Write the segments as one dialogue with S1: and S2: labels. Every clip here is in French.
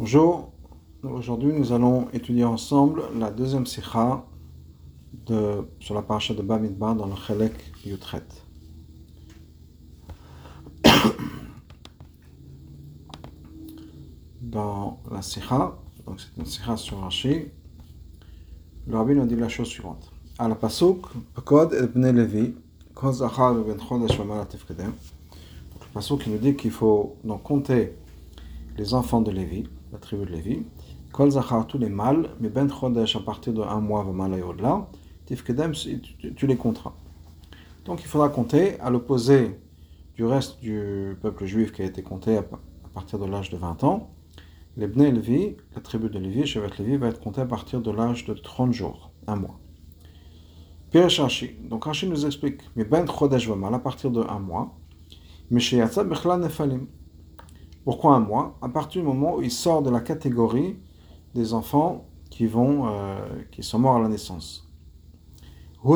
S1: Bonjour, aujourd'hui nous allons étudier ensemble la deuxième sikha sur la paracha de Bamidbar dans le Chelek Yutret. Dans la sikha, donc c'est une sikha sur Rashi, le rabbi nous dit la chose suivante. À la pasuk, Pekod et Levi, Ben le pasuk nous dit qu'il faut donc compter les enfants de Lévi, la tribu de Lévi, Kol tous les mâles, mais Ben Chodesh à partir de un mois, Vamala et au-delà, Tifkedem, tu, les compteras. Donc il faudra compter à l'opposé du reste du peuple juif qui a été compté à, partir de l'âge de 20 ans. Les Bnei Levi, la tribu de Lévi, Chevet Lévi, va être compté à partir de l'âge de 30 jours, un mois. Piresh Rashi. Donc Rashi nous explique, mais Ben Chodesh Vamal, à partir de un mois, Meshayatza Bechla Nefalim. Pourquoi un mois? À partir du moment où il sort de la catégorie des enfants qui, vont, euh, qui sont morts à la naissance. À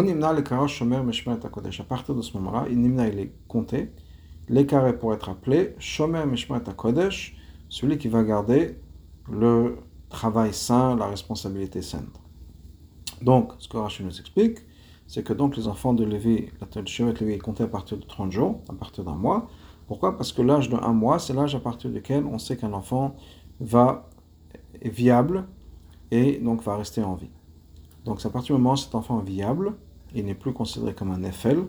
S1: partir de ce moment-là, il est compté. L'écaré pour être appelé Shomer Meshmet Kodesh, celui qui va garder le travail sain, la responsabilité saine. Donc, ce que Rashi nous explique, c'est que donc les enfants de Lévi, la chevet Lévi est compté à partir de 30 jours, à partir d'un mois. Pourquoi? Parce que l'âge de un mois, c'est l'âge à partir duquel on sait qu'un enfant va est viable et donc va rester en vie. Donc c'est à partir du moment où cet enfant est viable, il n'est plus considéré comme un effel,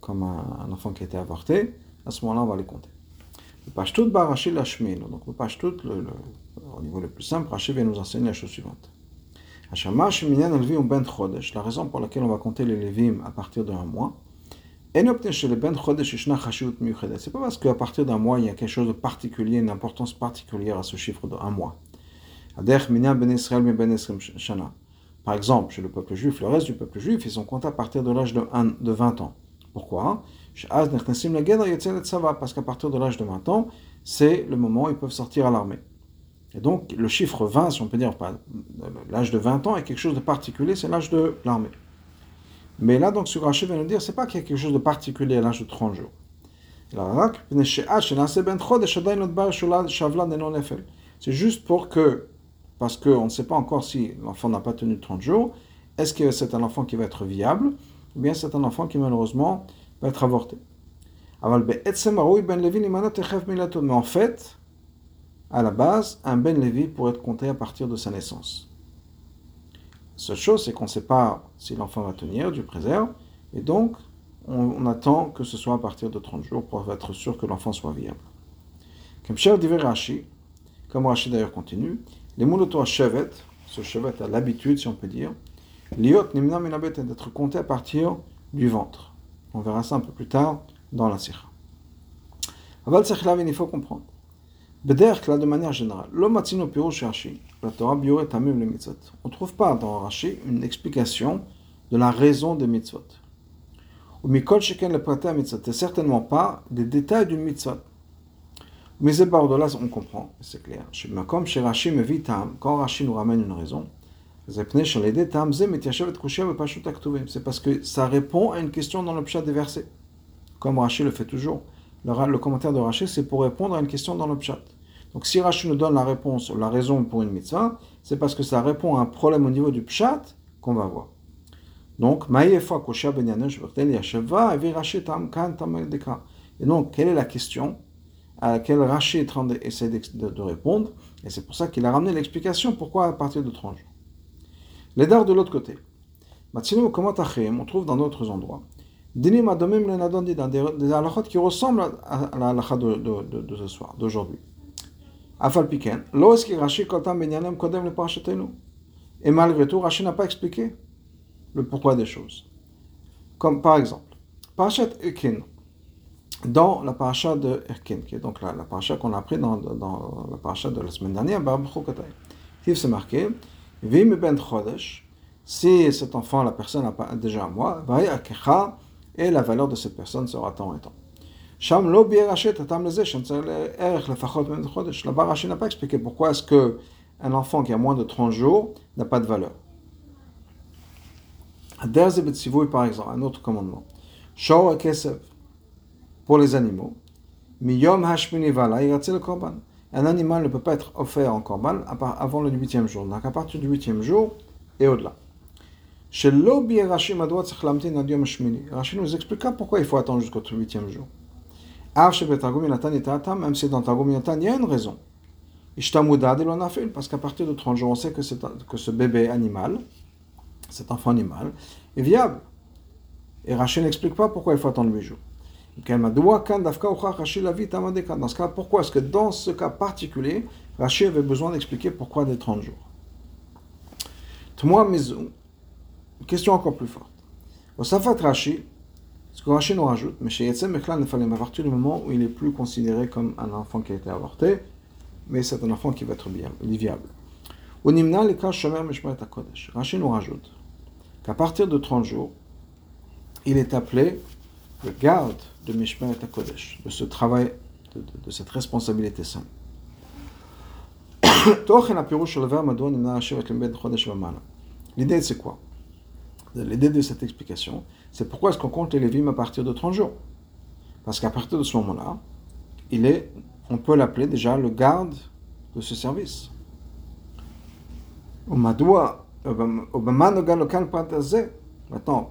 S1: comme un, enfant qui a été avorté, à ce moment-là on va les compter. Le Pashtout Barashi Lashmin, donc le Pashtout, le, au niveau le plus simple, Rashi vient nous enseigner la chose suivante. La raison pour laquelle on va compter les Lévim à partir d'un mois, c'est pas parce qu'à partir d'un mois, il y a quelque chose de particulier, une importance particulière à ce chiffre de un mois. Par exemple, chez le peuple juif, le reste du peuple juif, ils sont comptés à partir de l'âge de, de 20 ans. Pourquoi? Parce qu'à partir de l'âge de 20 ans, c'est le moment où ils peuvent sortir à l'armée. Et donc, le chiffre 20, si on peut dire, l'âge de 20 ans est quelque chose de particulier, c'est l'âge de l'armée. Mais là, donc, ce que Rachid vient nous dire, c'est pas qu'il y a quelque chose de particulier à l'âge de 30 jours. C'est juste pour que, parce qu'on ne sait pas encore si l'enfant n'a pas tenu 30 jours, est-ce que c'est un enfant qui va être viable, ou bien c'est un enfant qui malheureusement va être avorté. Mais en fait, à la base, un Ben Lévi pourrait être compté à partir de sa naissance. Seule chose, c'est qu'on ne sait pas si l'enfant va tenir, Dieu préserve, et donc on, attend que ce soit à partir de 30 jours pour être sûr que l'enfant soit viable. Comme cher d'ailleurs continue, les moulotos chevet, ce chevet a l'habitude, si on peut dire, l'iot nimna d'être compté à partir du ventre. On verra ça un peu plus tard dans la sikha. Aval il faut comprendre. Bederk, là, de manière générale, l'omatino pirosh Rashi, la Torah bioret tamim le mitzvot. On ne trouve pas dans Rashi une explication de la raison des mitzvot. Ou mikol sheken le praté mitzvot. C'est certainement pas des détails d'une mitzvot. Mais c'est par là on comprend, c'est clair. Comme chez Rashi me vit tam, quand Rashi nous ramène une raison, c'est parce que ça répond à une question dans le pshat des versets. Comme Rashi le fait toujours. Le, le commentaire de Rashi, c'est pour répondre à une question dans le pshat. Donc si Rashi nous donne la réponse, la raison pour une mitzvah, c'est parce que ça répond à un problème au niveau du pshat qu'on va voir. Donc, et donc, quelle est la question à laquelle Rashi essaie de, de, répondre Et c'est pour ça qu'il a ramené l'explication pourquoi à partir de 30 jours. Les dards de l'autre côté. On trouve dans d'autres endroits. Le des halachot qui ressemblent à la de ce soir, d'aujourd'hui. Rashi le. Et malgré tout, Rashi n'a pas expliqué le pourquoi des choses. Comme par exemple, Parachat Erkin, dans la paracha de Erkin, qui est donc la, la paracha qu'on a appris dans, dans la paracha de la semaine dernière, Barbuchokatay. Il c'est marqué, Vim ben Chodesh, si cet enfant, la personne a déjà un mois, va et la valeur de cette personne sera tant et tant. Sham lo Rashi n'a pas expliqué pourquoi est-ce que un enfant qui a moins de 30 jours n'a pas de valeur. par exemple, un autre commandement. Pour les animaux. Hashmini vala korban. un animal ne peut pas être offert en corban avant le huitième jour. Donc à partir du huitième jour et au-delà. Chez Lobi Rashi Rashi nous expliquera pourquoi il faut attendre jusqu'au huitième jour. Même si dans Targum il y a une raison. Parce qu'à partir de 30 jours, on sait que, que ce bébé animal, cet enfant animal, est viable. Et Rachel n'explique pas pourquoi il faut attendre 8 jours. Dans ce cas, pourquoi est-ce que dans ce cas particulier, Rachel avait besoin d'expliquer pourquoi des 30 jours? Une question encore plus forte. Au Safat Rashi, ce que Rachel nous rajoute, mais chez Yetzem Meklan à partir du moment où il est plus considéré comme un enfant qui a été avorté, mais c'est un enfant qui va être viable. Au Nimna, les cas Shomer Mishmaret Kodesh. Rachid nous rajoute qu'à partir de 30 jours, il est appelé le garde de Mishmaret Kodesh, de ce travail, de, de, de cette responsabilité sainte. L'idée c'est quoi? L'idée de cette explication, c'est pourquoi est-ce qu'on compte les Lévim à partir de 30 jours? Parce qu'à partir de ce moment-là, il est on peut l'appeler déjà le garde de ce service. Maintenant,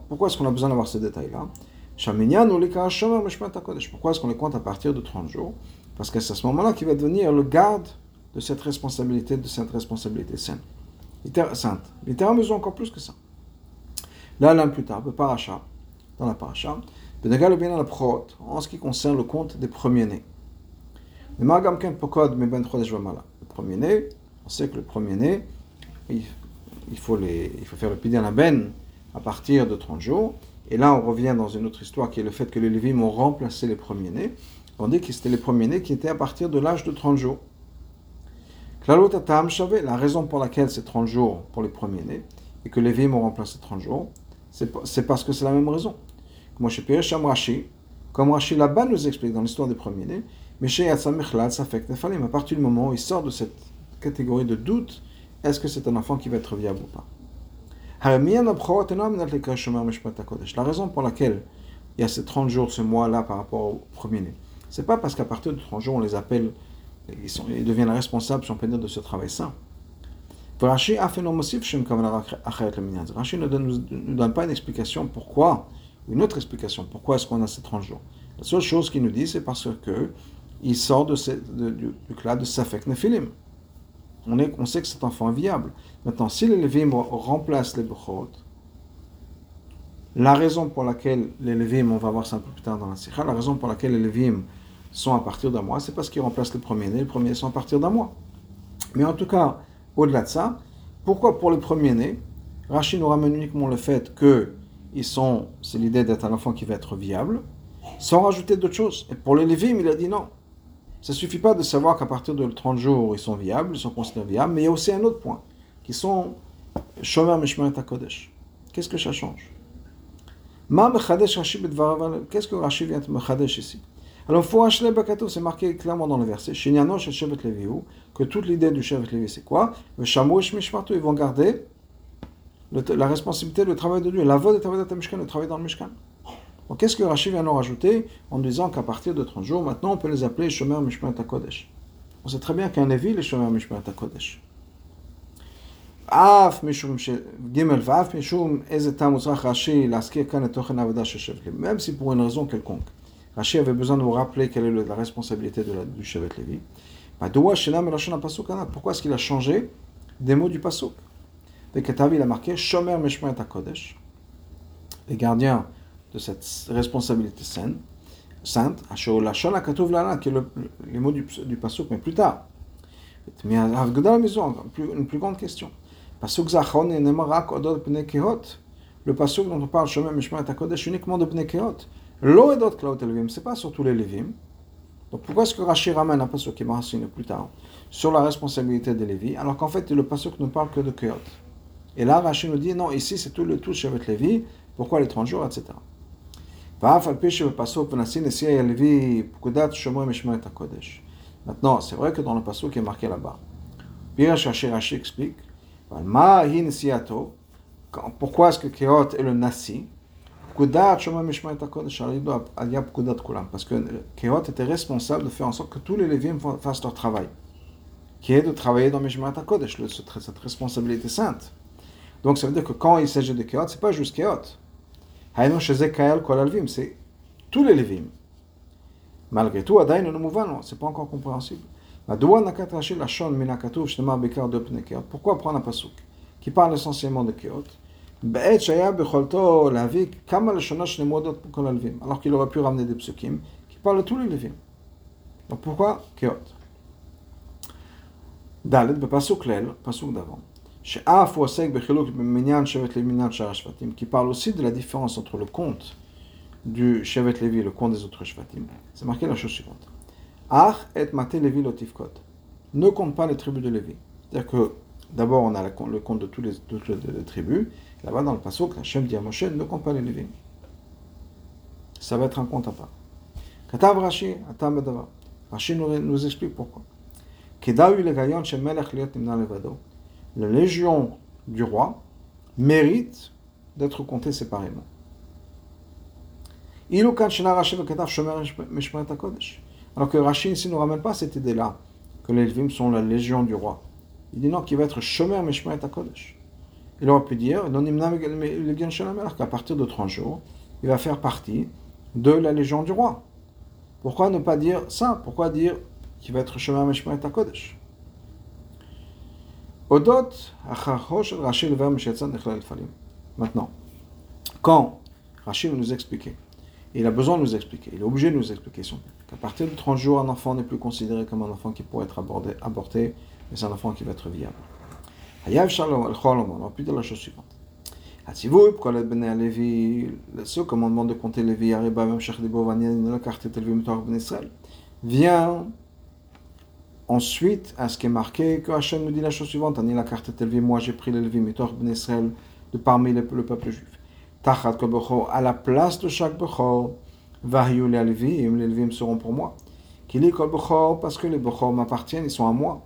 S1: pourquoi est-ce qu'on a besoin d'avoir ce détail-là Pourquoi est-ce qu'on les compte à partir de 30 jours? Parce que c'est à ce moment-là qu'il va devenir le garde de cette responsabilité, de cette responsabilité sainte. sainte. Littéralement, encore plus que ça. Là, l'un plus tard, le paracha, dans la paracha, en ce qui concerne le compte des premiers-nés. Le premier-né, on sait que le premier-né, il, faut il faut faire le pidi à la ben à partir de 30 jours. Et là, on revient dans une autre histoire qui est le fait que les Lévim ont remplacé les premiers-nés. On dit que c'était les premiers-nés qui étaient à partir de l'âge de 30 jours. La raison pour laquelle c'est 30 jours pour les premiers-nés et que les Lévim ont remplacé 30 jours, c'est parce que c'est la même raison. Moi, je suis comme Rashi là-bas nous explique dans l'histoire des premiers-nés, mais chez ça fait que à partir du moment où il sort de cette catégorie de doute, est-ce que c'est un enfant qui va être viable ou pas? La raison pour laquelle il y a ces 30 jours, ce mois-là par rapport au premier-né, c'est pas parce qu'à partir de 30 jours, on les appelle, ils, deviennent responsables, si on de ce travail sain. Rashi ne nous donne pas une explication pourquoi, une autre explication, pourquoi est-ce qu'on a ces 30 jours? La seule chose qu'il nous dit, c'est parce que il sort de, du, du clade de Safek Nephilim. On, est, on sait que cet enfant est viable. Maintenant, si les Lévim remplacent les Bechot, la raison pour laquelle les Lévim, on va voir ça un peu plus tard dans la Sikha, la raison pour laquelle les Lévim sont à partir d'un mois, c'est parce qu'ils remplacent les premiers-nés, les premiers sont à partir d'un mois. Mais en tout cas, au-delà de ça, pourquoi pour les premiers-nés, Rachid nous ramène uniquement le fait que ils sont, c'est l'idée d'être un enfant qui va être viable, sans rajouter d'autres choses. Et pour les Lévim, il a dit non. Ça ne suffit pas de savoir qu'à partir de 30 jours, ils sont viables, ils sont considérés viables, mais il y a aussi un autre point, qui sont Shomer Mishmaret Kodesh. Qu'est-ce que ça change? Qu'est-ce que Rashi vient de Mechadesh ici? Alors, faut c'est marqué clairement dans le verset, que toute l'idée du Shevet Levi, c'est quoi? Le ils vont garder la responsabilité, le travail de Dieu, la voix de travail de le travail dans le Mishkan. Qu'est-ce que Rachid vient nous rajouter en disant qu'à partir de 30 jours, maintenant, on peut les appeler Shomer Mishpat Kodesh On sait très bien qu'un Lévi, est Shomer Mishpat Kodesh Mishum Gimel Vaf Mishum Ezetam Rashi Laskir Kan Etochen Avada Même si pour une raison quelconque, Rashi avait besoin de vous rappeler quelle est la responsabilité de la, du Shevet Lévi. Pourquoi est-ce qu'il a changé des mots du Pasuk? Il a marqué Shomer. Les gardiens de cette responsabilité sainte, sainte, qui est le, les mots du, pasuk, mais plus tard. Mais une plus grande question. Le dont on parle, uniquement de Kehot. Lo Edot Klaot Elvim, c'est pas sur tous les Lévim. Donc pourquoi est-ce que Rashi ramène un pasuk qui renseigné plus tard sur la responsabilité des Lévi, alors qu'en fait le pasuk ne parle que de Kehot Et là, Rashi nous dit non, ici c'est tout le tout Shevet Lévi, pourquoi les 30 jours, etc. Maintenant, c'est vrai que dans le passage qui est marqué là-bas, Rashi explique, pourquoi est-ce que Keot est le Nasi? Parce que Keot était responsable de faire en sorte que tous les Lévim fassent leur travail. qui est de travailler dans Mishmarat HaKodesh, cette responsabilité sainte. Donc ça veut dire que quand il s'agit de Keot, c'est pas juste Keot. c'est tous les Levim. Malgré tout, Adain le mouvement, c'est pas encore compréhensible. Pourquoi prendre un pasuk qui parle essentiellement de Keot alors qu'il aurait pu ramener des psukim qui parlent de tous les Levim. Donc pourquoi d'avant. Qui parle aussi de la différence entre le compte du Shevet Levi et le compte des autres Shvatim. C'est marqué la chose suivante. Mate Levi. Ne compte pas les tribus de Lévi. C'est-à-dire que d'abord on a le compte de toutes les tribus. Là-bas dans le Pasuk, Hachem dit à Moshe ne compte pas les Lévi. Ça va être un compte à part. Katav Rashi, Atam. Rashi nous, explique pourquoi. Le gayon la légion du roi mérite d'être comptée séparément. Alors que Rashi ici ne ramène pas cette idée-là, que les Levim sont la légion du roi. Il dit non, qu'il va être Shomer Mishmaet HaKodesh. Il aurait pu dire, qu'à partir de 30 jours, il va faire partie de la légion du roi. Pourquoi ne pas dire ça? Pourquoi dire qu'il va être Shomer Mishmaet HaKodesh Maintenant, quand Rachid va nous expliquer, il a besoin de nous expliquer, il est obligé de nous expliquer qu'à partir de 30 jours, un enfant n'est plus considéré comme un enfant qui pourrait être abordé, aborté, mais c'est un enfant qui va être viable. On va plus dire la chose suivante. Ce commandement de compter Lévi, vient Ensuite, à ce qui est marqué, que Hachem nous dit la chose suivante, Ani la carte Telvi, moi j'ai pris le Levi, Mitor Ben Israël, de parmi le, le peuple juif. Tachat Kol à la place de chaque Bechor, Vahiou les Levim, les Levim seront pour moi. Kili Kol Bechor, parce que les Bechor m'appartiennent, ils sont à moi.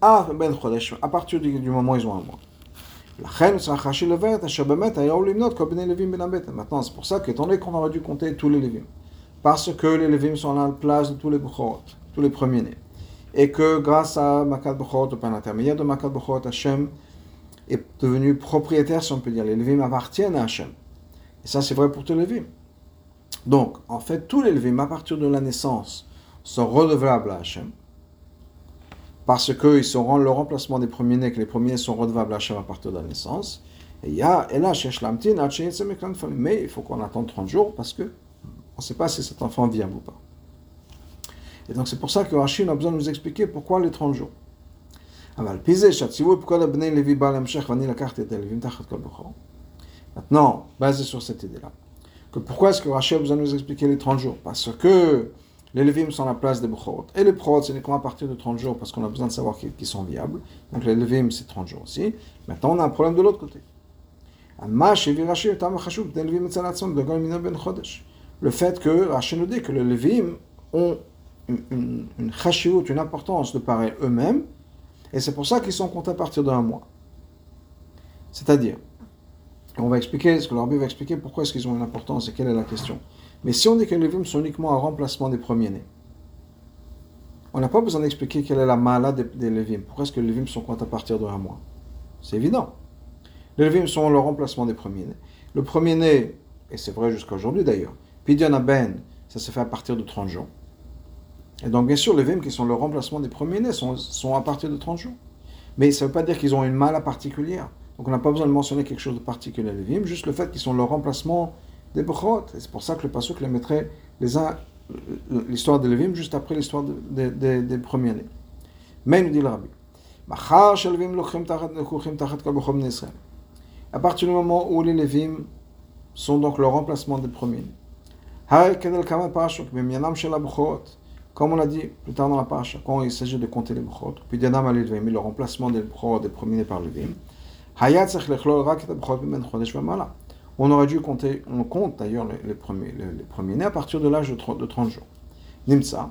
S1: à partir du moment où ils ont un mois. Maintenant, c'est pour ça qu'étant donné qu'on aurait dû compter tous les Levim, parce que les Lévim sont à la place de tous les Bukhorot, tous les premiers-nés. Et que grâce à Makat Bukhorot, par l'intermédiaire de Makat Bukhorot, Hachem est devenu propriétaire, si on peut dire. Les Lévim appartiennent à Hachem. Et ça, c'est vrai pour tous les Lévim. Donc, en fait, tous les Lévim, à partir de la naissance, sont redevables à Hachem. Parce qu'ils seront le remplacement des premiers-nés, que les premiers sont redevables à Hachem à partir de la naissance. Et, là, mais il faut qu'on attende 30 jours parce que on ne sait pas si cet enfant vient ou pas. Et donc c'est pour ça que a besoin de nous expliquer pourquoi les 30 jours. Maintenant, basé sur cette idée-là, que pourquoi est-ce que Rachid a besoin de nous expliquer les 30 jours? Parce que les Lévim sont la place des Bechorot. Et les Bechorot, c'est uniquement à partir de 30 jours, parce qu'on a besoin de savoir qu'ils sont viables. Donc les Lévim, c'est 30 jours aussi. Maintenant, on a un problème de l'autre côté le fait que Rachel nous dit que les Lévim ont une, une, une importance de pareil eux-mêmes, et c'est pour ça qu'ils sont comptés à partir d'un mois. C'est-à-dire, on va expliquer, ce que l'Arbi va expliquer pourquoi est-ce qu'ils ont une importance et quelle est la question. Mais si on dit que les Lévim sont uniquement un remplacement des premiers-nés, on n'a pas besoin d'expliquer quelle est la maladie des, des Pourquoi est-ce que les Lévim sont comptés à partir d'un mois? C'est évident. Les Lévim sont le remplacement des premiers-nés. Le premier-né, et c'est vrai jusqu'à aujourd'hui d'ailleurs, Pidyon Ben, ça se fait à partir de 30 jours. Et donc, bien sûr, les Vim qui sont le remplacement des premiers-nés sont, sont, à partir de 30 jours. Mais ça ne veut pas dire qu'ils ont une mala particulière. Donc on n'a pas besoin de mentionner quelque chose de particulier à Lévim, juste le fait qu'ils sont le remplacement des c'est pour ça que le Pasuk les mettrait les uns, l'histoire de Lévim juste après l'histoire des premiers-nés. Mais nous dit le Rabbi. À partir du moment où les Lévim sont donc le remplacement des premiers-nés. Comme on l'a dit plus tard dans la paracha, quand il s'agit de compter les puis le remplacement des des premiers-nés par Lévim, on aurait dû compter, on compte d'ailleurs les, premiers, les, premiers nés à partir de l'âge de 30, de 30 jours. Nimsa,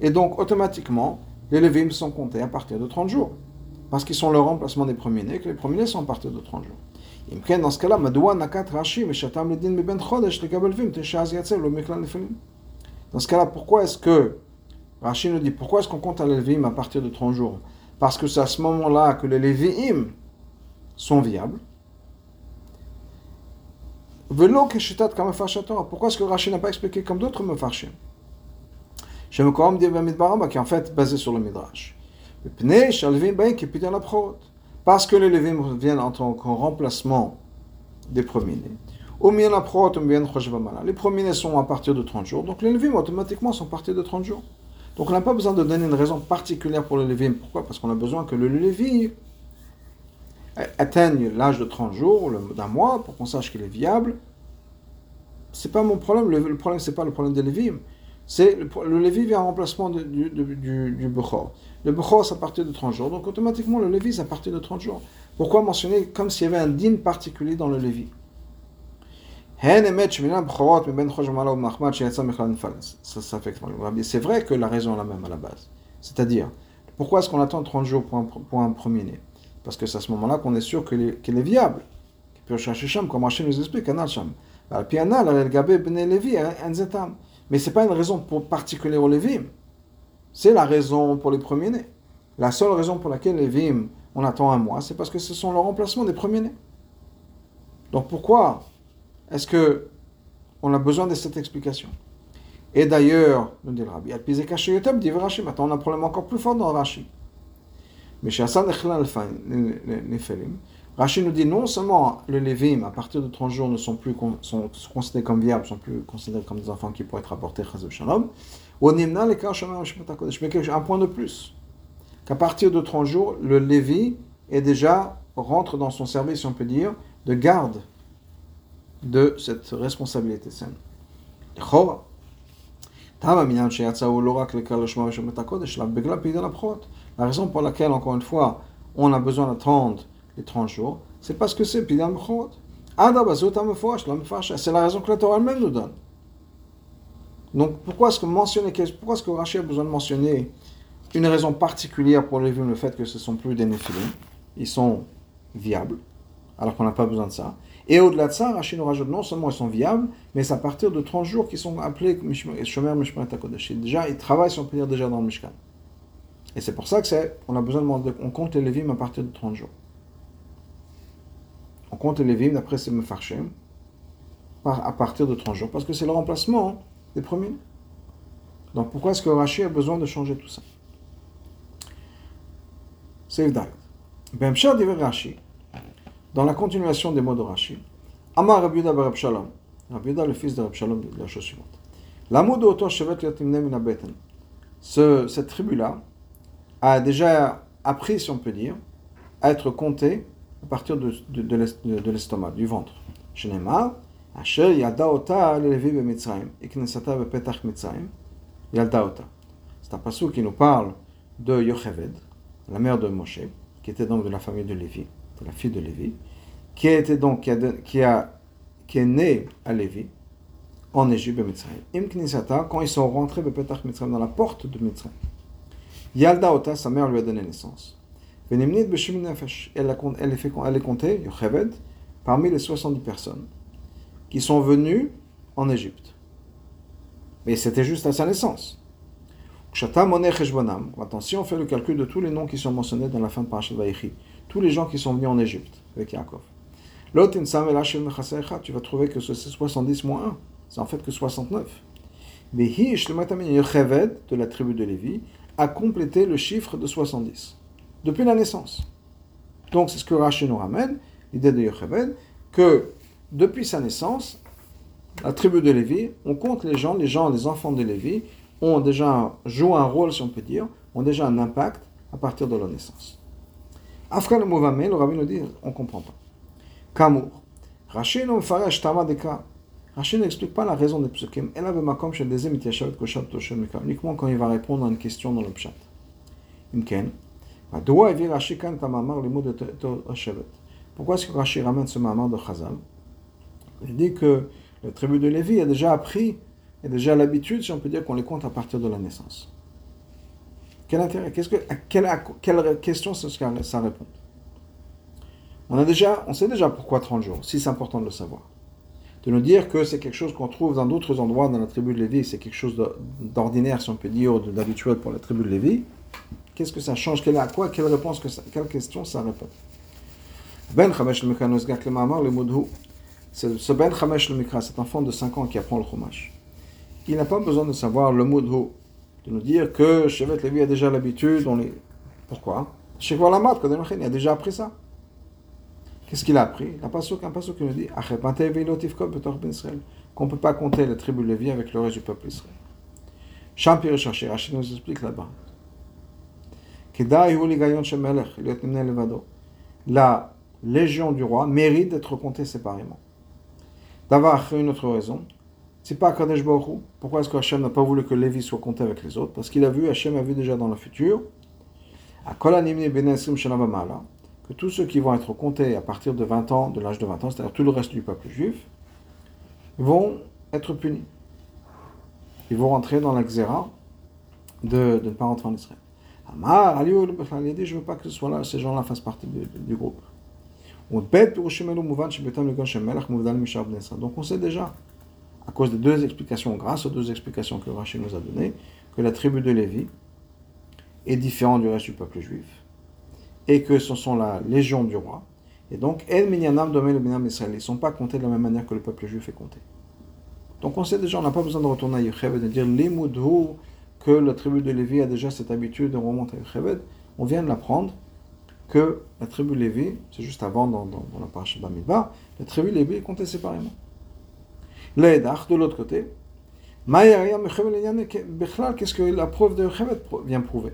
S1: et donc automatiquement, les Levim sont comptés à partir de 30 jours. Parce qu'ils sont le remplacement des premiers-nés, que les premiers-nés sont à partir de 30 jours. Dans ce cas-là, Dans ce cas-là, pourquoi est-ce que Rachid nous dit pourquoi est-ce qu'on compte à Lévim à partir de 30 jours? Parce que c'est à ce moment-là que les Lévim sont viables. Pourquoi est-ce que Rachid n'a pas expliqué comme d'autres Mefarshim? Je me crois qui est en fait basé sur le Midrash. Parce que les Lévim viennent en tant que remplacement des premiers-nés. Les premiers-nés sont à partir de 30 jours, donc les Lévim automatiquement sont à partir de 30 jours. Donc on n'a pas besoin de donner une raison particulière pour le Lévi. Pourquoi? Parce qu'on a besoin que le Lévi atteigne l'âge de 30 jours, d'un mois, pour qu'on sache qu'il est viable. C'est pas mon problème. Le, problème, c'est pas le problème des Lévi. C'est le, le Lévi vient en remplacement du, du. Le Bechor, c'est à partir de 30 jours. Donc automatiquement, le Lévi, c'est à partir de 30 jours. Pourquoi mentionner comme s'il y avait un din particulier dans le Lévi c'est vrai que la raison est la même à la base. C'est-à-dire, pourquoi est-ce qu'on attend 30 jours pour un, premier-né Parce que c'est à ce moment-là qu'on est sûr qu'il est, est, viable. Comme Hachem nous explique, Sham. Mais ce n'est pas une raison pour particulière au Lévim. C'est la raison pour les premiers-nés. La seule raison pour laquelle les Lévim, on attend un mois, c'est parce que ce sont le remplacement des premiers-nés. Donc pourquoi est-ce que on a besoin de cette explication? Et d'ailleurs, nous dit le Rabbi, dit Rashi, maintenant on a un problème encore plus fort dans Rashi. Mais chez Hassan Rashi nous dit non seulement les Lévim, à partir de 30 jours, ne sont plus sont considérés comme viables, sont plus considérés comme des enfants qui pourraient être apportés Chazav Shalom, mais un point de plus, qu'à partir de 30 jours, le Lévi est déjà rentre dans son service, on peut dire, de garde de cette responsabilité saine. La raison pour laquelle, encore une fois, on a besoin d'attendre les 30 jours, c'est parce que c'est Pidam Bechorot. C'est la raison que la Torah elle-même nous donne. Donc pourquoi est-ce que mentionner, pourquoi est-ce que Rachid a besoin de mentionner une raison particulière pour les le fait que ce ne sont plus des néphilim, ils sont viables, alors qu'on n'a pas besoin de ça. Et au-delà de ça, Rachid nous rajoute non seulement ils sont viables, mais c'est à partir de 30 jours qu'ils sont appelés Shomer Mishmaret HaKodesh. Déjà, ils travaillent, si on peut déjà dans le Mishkan. Et c'est pour ça que c'est, on a besoin de, on compte les Lévim à partir de 30 jours. On compte les Lévim d'après ces Mefarshim à partir de 30 jours, parce que c'est le remplacement des premiers. Donc pourquoi est-ce que Rachid a besoin de changer tout ça? C'est évident. Ben, Rashi, dans la continuation des mots de Rashi, Amar Rabbi Yuda Rabbi Shalom, Rabbi le fils de Rabbi Shalom, dit la chose suivante. L'amour de Oto Shevet Yotimne Cette tribu-là a déjà appris, si on peut dire, à être comptée à partir de, l'estomac, du ventre. Shenema, Asher Yada Ota Levi Bemitzrayim, Iknesata Bepetach Mitzrayim, Yalda Ota. C'est un passage qui nous parle de Yocheved, la mère de Moshe, qui était donc de la famille de Lévi la fille de Lévi, qui, était donc, qui, a, qui, a, qui est née à Lévi, en Égypte, quand ils sont rentrés dans la porte de Mitzrayim. Yalda Ota, sa mère lui a donné naissance. Elle, elle, est elle est comptée, Yocheved, parmi les 70 personnes qui sont venues en Égypte. Mais c'était juste à sa naissance. Attention, on fait le calcul de tous les noms qui sont mentionnés dans la fin de Parashat Vayechi tous les gens qui sont venus en Égypte avec Yaakov. L'autre, tu vas trouver que c'est 70 moins 1. C'est en fait que 69. de la tribu de Lévi, a complété le chiffre de 70, depuis la naissance. Donc c'est ce que Rashi nous ramène, l'idée de Yocheved, que depuis sa naissance, la tribu de Lévi, on compte les gens, les gens, les enfants de Lévi, ont déjà joué un rôle, si on peut dire, ont déjà un impact à partir de leur naissance. Afra le Mouvamé, le rabbi nous dit, on ne comprend pas. Kamour. Rashi no tama deka. Rashi n'explique pas la raison des psukim. Elle avait makom shel dezem ityashavet koshat toshem mikam. Uniquement quand il va répondre à une question dans le pshat. Imken. Pourquoi est-ce que Rashi ramène ce mamar de Chazal? Il dit que la tribu de Lévi a déjà appris, a déjà l'habitude, si on peut dire, qu'on les compte à partir de la naissance. Quel intérêt Qu'est-ce que, quelle, quelle question ça répond on, a déjà, on sait déjà pourquoi 30 jours, si c'est important de le savoir. De nous dire que c'est quelque chose qu'on trouve dans d'autres endroits dans la tribu de Lévi, c'est quelque chose d'ordinaire, si on peut dire, d'habituel pour la tribu de Lévi. Qu'est-ce que ça change quelle, À quoi Quelle réponse que Quelle question ça répond Ben Chamesh le le Ce Ben Chamesh le Mikra, cet enfant de 5 ans qui apprend le Chumash, il n'a pas besoin de savoir le Moudhu, de nous dire que Shevet Levi a déjà l'habitude, on est... Pourquoi? Shekwa Lamad, il a déjà appris ça. Qu'est-ce qu'il a appris? La pasuk, un pasuk qui nous dit qu'on ne peut pas compter la tribu de Lévi avec le reste du peuple Israël. Champir Rachid nous explique là-bas la légion du roi mérite d'être comptée séparément. D'avoir une autre raison, c'est pas Kadesh Baruch Pourquoi est-ce que Hachem n'a pas voulu que Lévi soit compté avec les autres? Parce qu'il a vu, Hachem a vu déjà dans le futur, à que tous ceux qui vont être comptés à partir de 20 ans, de l'âge de 20 ans, c'est-à-dire tout le reste du peuple juif, vont être punis. Ils vont rentrer dans la de, de ne pas rentrer en Israël. Amar, Ali il je ne veux pas que ce soit là, ces gens-là fassent partie du, du groupe. Donc on sait déjà, à cause des deux explications, grâce aux deux explications que Rachid nous a données, que la tribu de Lévi est différente du reste du peuple juif, et que ce sont la légion du roi. Et donc, El Minyanam Domel le Binam Israël, ils ne sont pas comptés de la même manière que le peuple juif est compté. Donc on sait déjà, on n'a pas besoin de retourner à Yechev et de dire Limudhu que la tribu de Lévi a déjà cette habitude de remonter à Cheved, on vient de l'apprendre que la tribu de Lévi, c'est juste avant dans, dans, dans la paracha Bamidbar, la tribu de Lévi est comptée séparément. L'aïdach, de l'autre côté, qu'est-ce que la preuve de Cheved vient prouver?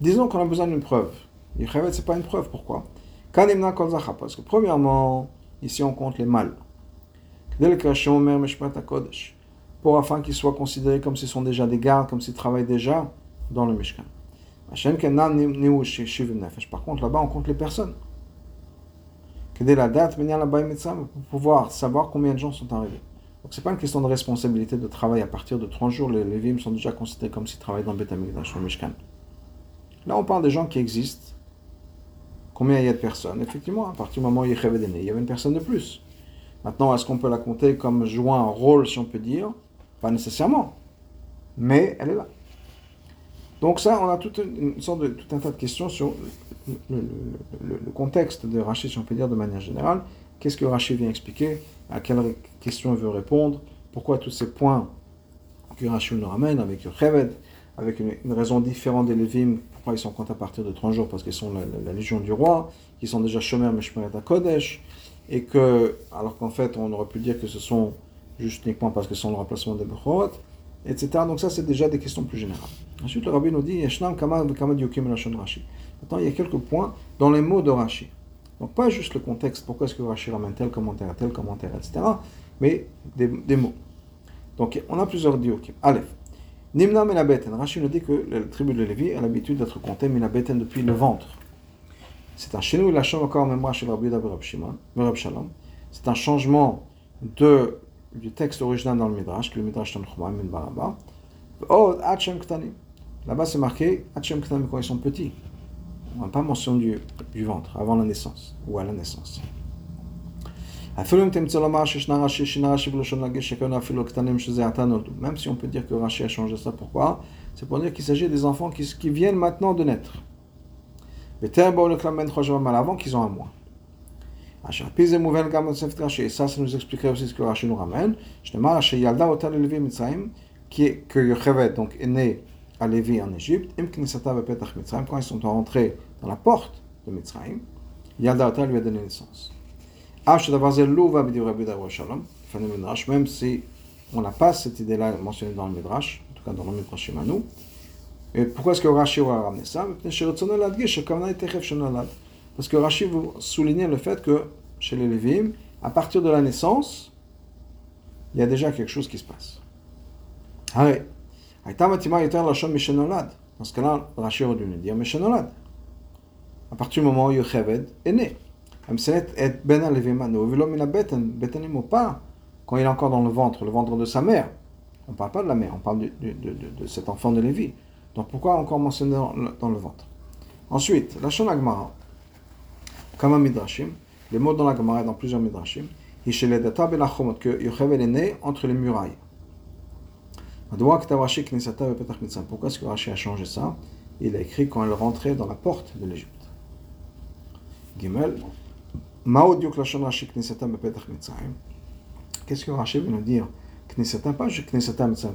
S1: Disons qu'on a besoin d'une preuve. Cheved, ce n'est pas une preuve, pourquoi? Parce que premièrement, ici on compte les mâles pour afin qu'ils soient considérés comme s'ils sont déjà des gardes, comme s'ils travaillent déjà dans le Mishkan. Par contre, là-bas, on compte les personnes. La date, pour pouvoir savoir combien de gens sont arrivés. Donc, ce n'est pas une question de responsabilité de travail. À partir de 30 jours, les Lévim sont déjà considérés comme s'ils travaillent dans Beth dans le Mishkan. Là, on parle des gens qui existent. Combien il y a de personnes? Effectivement, à partir du moment où il y avait une personne de plus. Maintenant, est-ce qu'on peut la compter comme jouant un rôle, si on peut dire? Pas nécessairement, mais elle est là. Donc ça, on a tout un tas de questions sur le, contexte de Rachid, si on peut dire de manière générale. Qu'est-ce que Rachid vient expliquer? À quelles questions il veut répondre? Pourquoi tous ces points que Rachid nous ramène avec Reved, avec une, raison différente des Lévim, pourquoi ils sont comptés à partir de 30 jours? Parce qu'ils sont la, légion du roi, qu'ils sont déjà chômeurs, mais à Kodesh, et que, alors qu'en fait, on aurait pu dire que ce sont juste uniquement parce que c'est le remplacement des Bechorot, etc. Donc ça, c'est déjà des questions plus générales. Ensuite, le rabbi nous dit, Maintenant, il y a quelques points dans les mots de Rashi. Donc pas juste le contexte, pourquoi est-ce que Rashi ramène tel commentaire, tel commentaire, etc. Mais des, mots. Donc on a plusieurs diokim. Allez. Nimna Menabeten. Rashi nous dit que la tribu de Lévi a l'habitude d'être comptée Menabeten depuis le ventre. C'est un chez la chambre encore mémoire chez Rabbi Shalom. C'est un changement de du texte original dans le Midrash, que le Midrash Tanchuma, Min Baraba. Oh, Hachem Ktanim. Là-bas, c'est marqué Hachem quand ils sont petits. On n'a pas mention du, ventre, avant la naissance, ou à la naissance. Même si on peut dire que Rashi a changé ça, pourquoi? C'est pour dire qu'il s'agit des enfants qui, viennent maintenant de naître. Avant qu'ils ont un mois. Et ça, ça nous expliquerait aussi ce que Rashi nous ramène. Qui est que Yochevet, donc est né à Lévi en Égypte, quand ils sont rentrés dans la porte de Mitzrayim, Yalda Otal lui a donné naissance. Même si on n'a pas cette idée-là mentionnée dans le Midrash, en tout cas dans le Midrash nous. Et pourquoi est-ce que Rashi a ramené ça? Parce que Rashi vous soulignait le fait que chez les Lévim, à partir de la naissance, il y a déjà quelque chose qui se passe. Dans ce cas-là, Rashi aurait dû nous dire Meshenolad. À partir du moment où Yocheved est né. Ben pas quand il est encore dans le ventre, le ventre de sa mère. On ne parle pas de la mère, on parle de, cet enfant de Lévi. Donc pourquoi encore mentionner dans, le ventre? Ensuite, la Shonagmara, comme un Midrashim, les mots dans la Gemara dans plusieurs Midrashim, que Yocheved est né entre les murailles. Pourquoi est-ce que Rashi a changé ça Il a écrit quand elle rentrait dans la porte de l'Égypte. Gimel, Qu'est-ce que Rashi veut nous dire? Knessetam, pas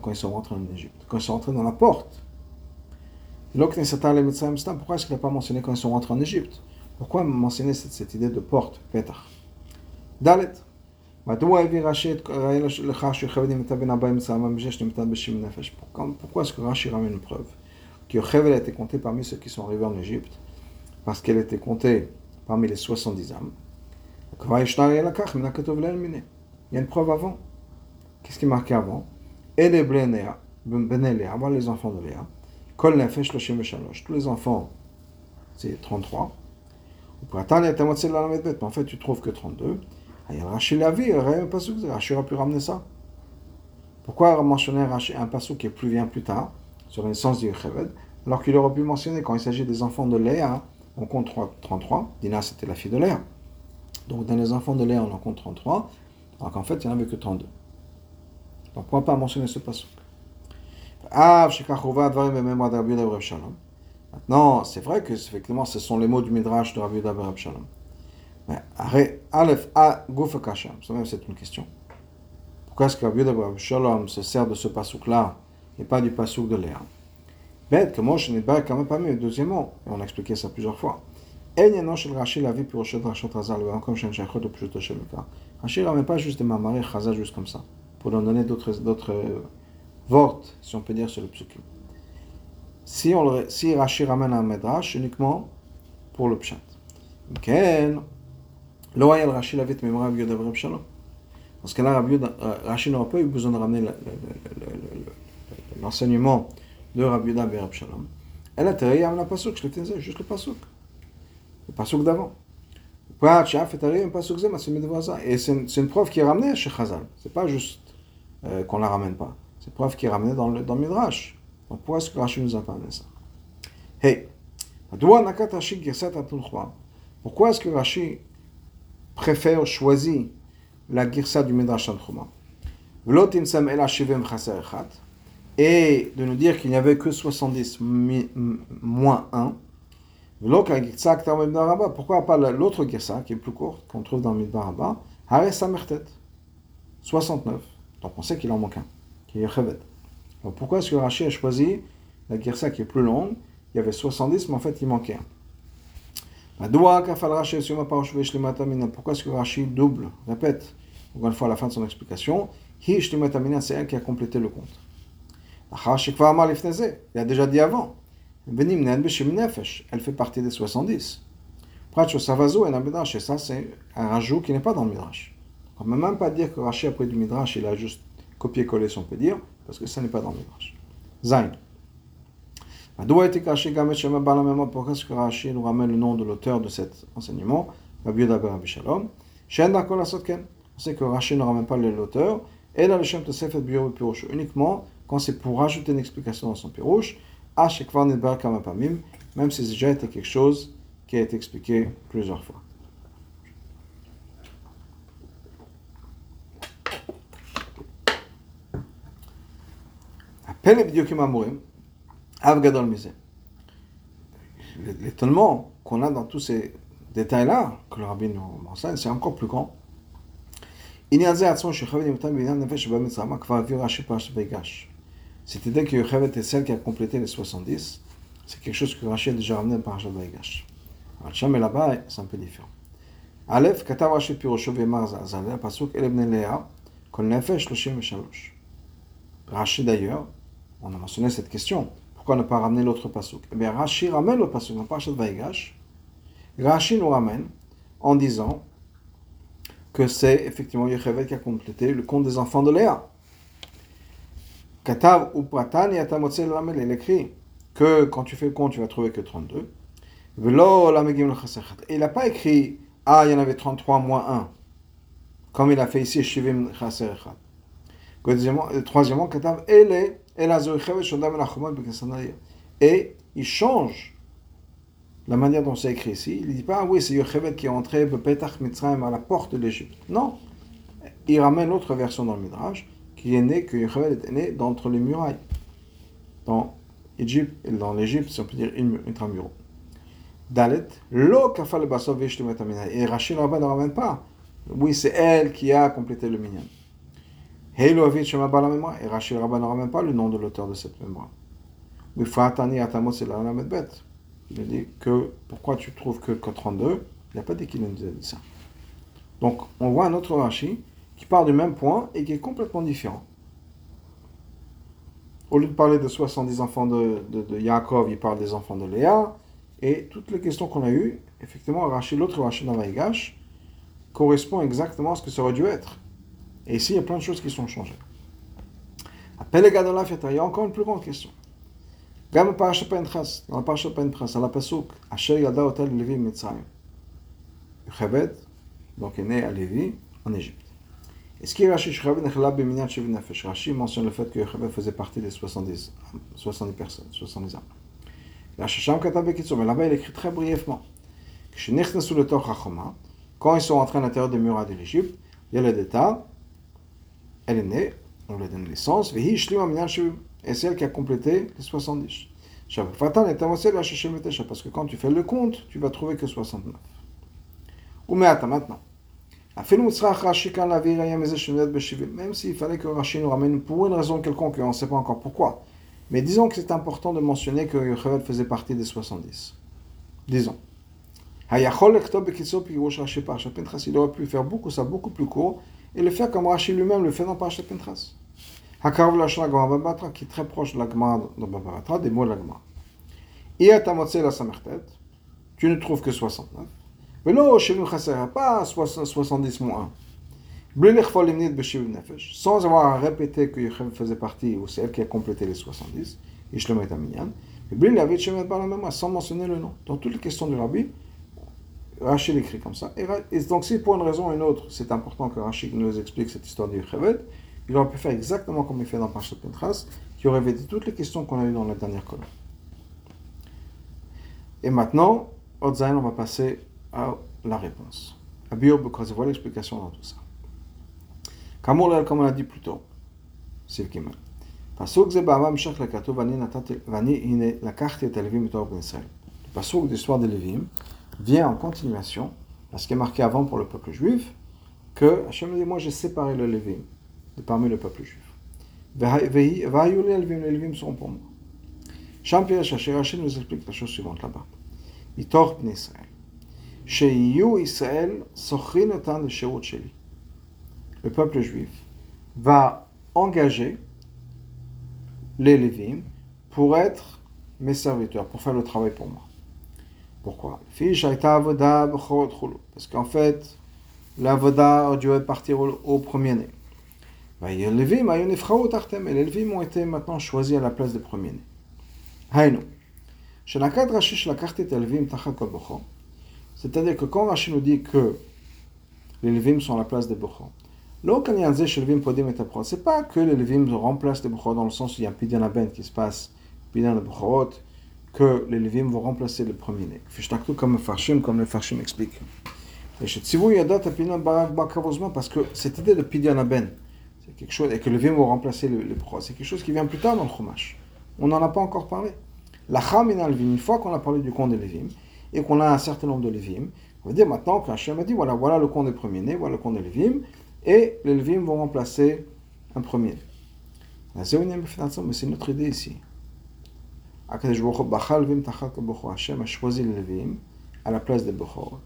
S1: quand ils sont rentrés en Égypte, quand ils sont rentrés dans la porte. Pourquoi est-ce qu'il n'a pas mentionné quand ils sont rentrés en Égypte? Pourquoi mentionner cette, cette idée de porte, Petach Dalet. Pourquoi est-ce que Rashi ramène une preuve Que Yocheved a été compté parmi ceux qui sont arrivés en Égypte Parce qu'elle était comptée parmi les 70 âmes. Il y a une preuve avant. Qu'est-ce qui est marqué avant les enfants de Léa. Tous les enfants, c'est 33. Mais en fait, tu trouves que 32. Rachid la vie, un pasuk, Rachid aurait pu ramener ça. Pourquoi mentionner un pasuk qui est plus vient plus tard, sur la naissance d'Yecheved, alors qu'il aurait pu mentionner quand il s'agit des enfants de Léa, on compte 33. Dina, c'était la fille de Léa. Donc dans les enfants de Léa, on en compte 33. Alors qu'en fait, il n'y en avait que 32. Donc pourquoi pas mentionner ce pasuk Maintenant, c'est vrai que effectivement, ce sont les mots du Midrash de Rabbi Shalom. Mais Aleph A Gouf c'est une question. Pourquoi est-ce que Rabbi Yudah Shalom se sert de ce pasuk-là et pas du pasuk de Léa Bête que Moshe n'est pas quand même pas mieux. Deuxièmement, et on a expliqué ça plusieurs fois. Rashi la vie pour Rachet Rachet Razal, ou encore Shem Shachot ou Pshuto Shelika. Rashi ne ramène pas juste des mamaré Chazal juste comme ça, pour leur donner d'autres Vort, si on peut dire, sur le psukim. Si, on si Rashi ramène un Medrash uniquement pour le pshat. Ken, lo hayal Rashi lavit même Rav Yoda Rav Shalom. Parce que là, Rashi n'aura pas eu besoin de ramener l'enseignement de Rav Yoda Rav Shalom. Elle a terré à la pasuk, je le juste le pasuk. Le pasuk d'avant. Et c'est une preuve qui est ramenée chez Chazal. C'est pas juste euh, qu'on la ramène pas. C'est preuve qui est ramenée dans le, dans Midrash. Donc pourquoi est-ce que Rashi nous a parlé ça Hey, pourquoi est-ce que Rashi préfère, choisir la girsa du Midrash Tanchuma et de nous dire qu'il n'y avait que 70 moins 1. Pourquoi pas l'autre girsa qui est plus courte, qu'on trouve dans Midbaraba 69. Donc on sait qu'il en manque un qui est Donc pourquoi est-ce que Rashi a choisi la Girsa qui est plus longue? Il y avait 70, mais en fait il manquait un. Pourquoi est-ce que Rashi double, répète, encore une fois à la fin de son explication, c'est elle qui a complété le compte. Il a déjà dit avant. Elle fait partie des 70. Et ça, c'est un rajout qui n'est pas dans le Midrash. On ne peut même pas dire que Rashi, après du Midrash, il a juste copier-coller, si on peut dire, parce que ça n'est pas dans le Midrash. Zain. Pourquoi est-ce que Rashi nous ramène le nom de l'auteur de cet enseignement Rabbi. On sait que Rashi ne ramène pas l'auteur. Et là, le Shem Tosefet Biur Pirouche uniquement quand c'est pour rajouter une explication dans son Pirouche. Même si c'est déjà été quelque chose qui a été expliqué plusieurs fois. L'étonnement qu'on a dans tous ces détail là, que le rabbin nous enseigne, c'est encore plus grand. Idée que Yochevet est celle qui a complété les 70, c'est quelque chose que Rachid a déjà ramené par Parashat Vaïgash. Hacham est là-bas, c'est un peu différent. Aleph, Katav Pasuk Elebne Lea, Kol Nefesh Shalosh. D'ailleurs, on a mentionné cette question. Pourquoi ne pas ramener l'autre Pasuk Eh bien, Rachid ramène le Pasuk dans Parashat Vaïgash. Rachid nous ramène en disant que c'est effectivement Yochevet qui a complété le compte des enfants de Léa. Katav ou et il écrit que quand tu fais le compte, tu vas trouver que 32. Et il n'a pas écrit Ah, il y en avait 33 moins 1, comme il a fait ici Shivim Chaser Troisièmement, Katav Et il change la manière dont c'est écrit ici. Il ne dit pas, ah oui, c'est Yochevet qui est entré à la porte de l'Égypte. Non. Il ramène l'autre version dans le Midrash, qui est né, que Yochevet est né d'entre les murailles. Dans Égypte, et dans l'Égypte, si on peut dire intramuraux. Dalet, lo kafal basov Et Rachel Rabba ne ramène pas. Oui, c'est elle qui a complété le minyan. La. Et Rachel Rabba ne ramène pas le nom de l'auteur de cette mémoire. Oui, Fatani atamos c'est la bête. Il a dit que pourquoi tu trouves que, que 32 Il n'a pas dit qu'il a ça. Donc on voit un autre Rashi qui part du même point et qui est complètement différent. Au lieu de parler de 70 enfants de, de, Yaakov, il parle des enfants de Léa. Et toutes les questions qu'on a eues, effectivement, Rashi, l'autre Rashi dans Vaïgash, correspond exactement à ce que ça aurait dû être. Et ici, il y a plein de choses qui sont changées. Après les dans la fête, il y a encore une plus grande question. Dans la parasha Pentchas, dans la parasha Pentchas, à la Pasuk, Asher Yada Otel Levi Mitzrayim. Chabed, donc est né à Lévi, en Égypte. Est-ce qu'il Rashi Shchabed Nechla Beminat Shevin Rashi mentionne le fait que Chabed faisait partie des 70, 70 personnes, 70 âmes. Rachacham Katab Bekitsur, mais là-bas il écrit très brièvement. Quand ils sont entrés à l'intérieur des murs de l'Égypte, il y a le détail elle est née, on lui a donné naissance, et c'est elle qui a complété les 70. Parce que quand tu fais le compte, tu vas trouver que 69. Ou maintenant. Même s'il fallait que Rashi nous ramène pour une raison quelconque, on ne sait pas encore pourquoi. Mais disons que c'est important de mentionner que Yocheved faisait partie des 70. Disons. Il aurait pu faire beaucoup ça beaucoup plus court et le faire comme Rashi lui-même le fait dans Parashat Pentras. Hakarav Lashon Batra, qui est très proche de la Gemara dans Babatra, des mots de la. Et à Tamotse la Samertet, tu ne trouves que 69. Mais non, chez nous, pas 70 moins 1. Sans avoir à répéter que Yechem faisait partie, ou c'est elle qui a complété les 70, et je le mets à Minyan. Sans mentionner le nom. Dans toutes les questions du Rabbi, Rachid écrit comme ça. Et, donc, si pour une raison ou une autre, c'est important que Rachid nous explique cette histoire du Yechevet, il aurait pu faire exactement comme il fait dans Parashat Pentras, qui aurait vécu toutes les questions qu'on a eues dans la dernière colonne. Et maintenant, Otzaïn, on va passer à la réponse. À Biur voilà l'explication dans tout ça. Comme on l'a dit plus tôt, c'est le Kimmel. פסוק זה באמה המשך לכתוב ואני, נתתי, ואני הנה לקחתי את הלווים מתוך בני ישראל. Le pasuk d'histoire des Lévim vient en continuation à ce qui est marqué avant pour le peuple juif, que Hachem dit Moi j'ai séparé le Lévim de parmi le peuple juif. Les Lévim seront pour moi. Champion Hachem nous explique la chose suivante là-bas. Il torpe Israël. Sheyu Israël, Sochin Otan de Sheot Sheli. Le peuple juif va engager les Lévim pour être mes serviteurs, pour faire le travail pour moi. Pourquoi? Parce qu'en fait, l'avoda dû partir au, premier-né. Et les Lévim ont été maintenant choisis à la place des premiers-nés. C'est-à-dire que quand Rashi nous dit que les Lévim sont à la place des Bochor, c'est pas que les Lévim remplacent les Bochor dans le sens où il y a un Pidyan Aben qui se passe, Pidyan Bochorot, que les Lévim vont remplacer les premiers-nés. Comme le Farshim, comme le Farshim explique. Parce que cette idée de Pidyan Aben, c'est quelque chose, et que le vin va remplacer le, le C'est quelque chose qui vient plus tard dans le chumash. On n'en a pas encore parlé. La chamin une fois qu'on a parlé du compte des Lévim, et qu'on a un certain nombre de Lévim, On va dire maintenant qu'Hachem a dit voilà, voilà le compte des premiers-nés, voilà le compte des Lévim, et les Lévim vont remplacer un premier. Mais c'est une autre idée ici. Hachem a choisi les Lévim à la place des Bechorot.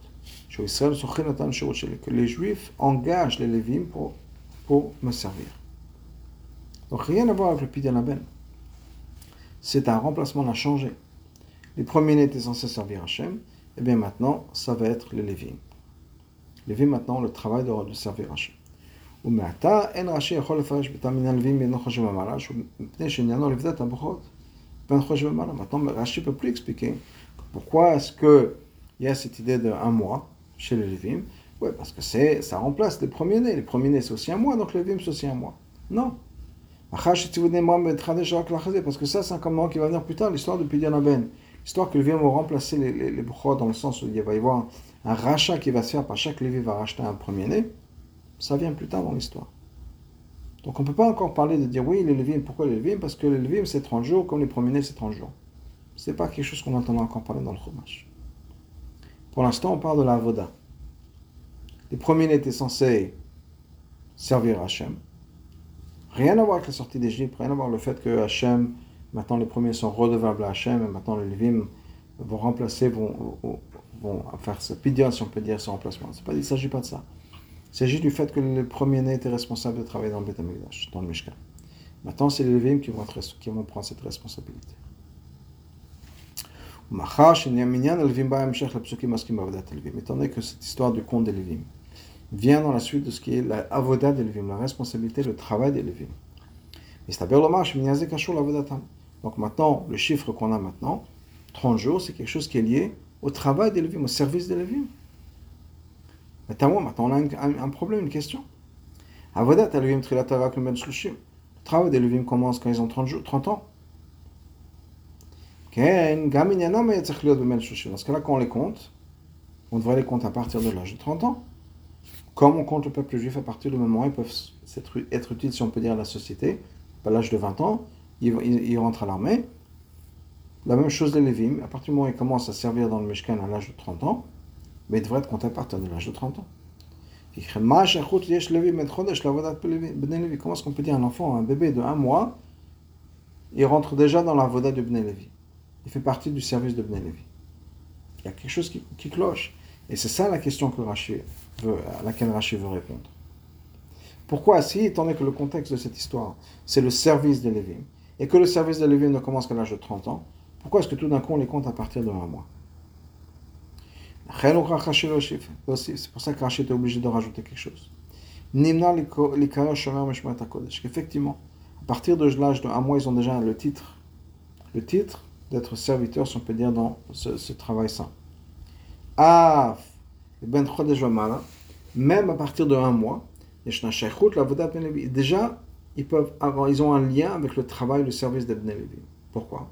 S1: Que les Juifs engagent les Lévim pour, pour me servir. Donc rien à voir avec le Pidyon Aben. C'est un remplacement, on a changé. Les premiers-nés étaient censés servir Hachem, et eh bien maintenant, ça va être les Lévim. Lévim, maintenant, le travail de, de servir Hachem. ומעתה אין רש"י יכול לפרש בתא מן הלווים בין חושב ומעלה, מפני שעניינו לבדת הברכות בין חושב ומעלה. Maintenant, Rashi ne peut plus expliquer pourquoi est-ce qu'il y a cette idée d'un mois chez les Lévim. Oui, parce que c'est, ça remplace les premiers-nés. Les premiers-nés, c'est aussi un mois, donc les Lévim, c'est aussi un mois. Non. Parce que ça, c'est un commandement qui va venir plus tard, l'histoire de Pidyan Aben. L'histoire que les Lévim vont remplacer les, les, les dans le sens où il va y avoir un rachat qui va se faire par chaque Lévi va racheter un premier-né. Ça vient plus tard dans l'histoire. Donc on ne peut pas encore parler de dire oui, les Lévim, pourquoi les Lévim Parce que les Lévim c'est 30 jours, comme les premiers-nés c'est 30 jours. Ce n'est pas quelque chose qu'on entend encore parler dans le Chumash. Pour l'instant, on parle de la Avoda. Les premiers-nés étaient censés servir Hachem. Rien à voir avec la sortie d'Égypte, rien à voir avec le fait que Hachem, maintenant les premiers sont redevables à Hachem, et maintenant les Lévim vont remplacer, vont, vont, faire ce pidion, si on peut dire, ce remplacement. il ne s'agit pas de ça. Il s'agit du fait que les premiers-nés étaient responsables de travailler dans le Beth dans le Mishkan. Maintenant, c'est les Lévim qui vont, qui vont prendre cette responsabilité. Étant donné que cette histoire du compte des Lévim vient dans la suite de ce qui est la avoda des Lévim, la responsabilité, le travail des Lévim. Donc maintenant, le chiffre qu'on a maintenant, 30 jours, c'est quelque chose qui est lié au travail des Lévim, au service des Lévim. Maintenant, on a un, problème, une question. Avodat Lévim Trilatara Le travail des Lévim commence quand ils ont 30, jours, 30 ans. Dans ce cas-là, quand on les compte, on devrait les compter à partir de l'âge de 30 ans. Comme on compte le peuple juif à partir du moment où ils peuvent être, utiles, si on peut dire, à la société, à l'âge de 20 ans, ils, rentrent à l'armée. La même chose des Lévim, à partir du moment où ils commencent à servir dans le Mishkan à l'âge de 30 ans, mais ils devraient être comptés à partir de l'âge de 30 ans. Comment est-ce qu'on peut dire un enfant, un bébé de 1 mois, il rentre déjà dans la voda de Bnei Levi il fait partie du service de Bnei Levi. Il y a quelque chose qui, cloche. Et c'est ça la question que veut, à laquelle Rachid veut répondre. Pourquoi, si, étant donné que le contexte de cette histoire, c'est le service de Lévi, et que le service de Lévi ne commence qu'à l'âge de 30 ans, pourquoi est-ce que tout d'un coup on les compte à partir de un mois? C'est pour ça que Rachid est obligé de rajouter quelque chose. Effectivement, à partir de l'âge de un mois, ils ont déjà le titre. D'être serviteur, si on peut dire, dans ce, travail saint. Ben même à partir de un mois, déjà, ils, ont un lien avec le travail, le service. Pourquoi?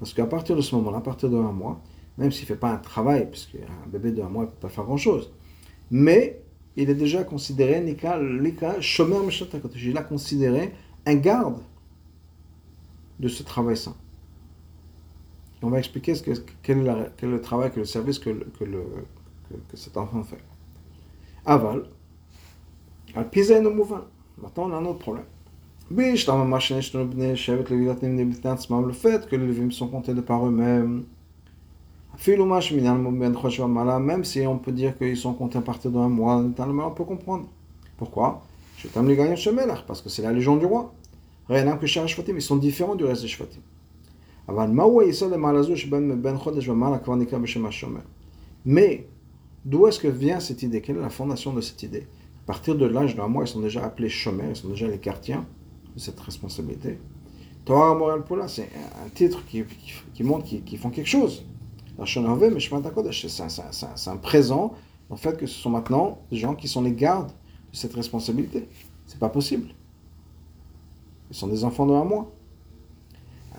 S1: Parce qu'à partir de ce moment-là, à partir de un mois, même s'il ne fait pas un travail, puisqu'un bébé de un mois ne peut pas faire grand-chose, mais il est déjà considéré, Nika, Shomer il a considéré un garde de ce travail sain. on va expliquer ce que, quel, est le travail, quel est le service que, cet enfant fait. Aval, al pisa mouvant. Maintenant, on a un autre problème. Le fait que les lévites sont comptés de par eux-mêmes, même si on peut dire qu'ils sont comptés à partir d'un mois, on peut comprendre. Pourquoi? Parce que c'est la légion du roi. Rien que ils sont différents du reste des Shvatim. Mais, d'où est-ce que vient cette idée? Quelle est la fondation de cette idée? À partir de l'âge d'un mois, ils sont déjà appelés Shomer, ils sont déjà les de cette responsabilité. Torah Moral Pola, c'est un titre qui, qui, montre qu'ils font quelque chose. C'est un, présent, en fait, que ce sont maintenant des gens qui sont les gardes de cette responsabilité. C'est pas possible. Ils sont des enfants de un mois.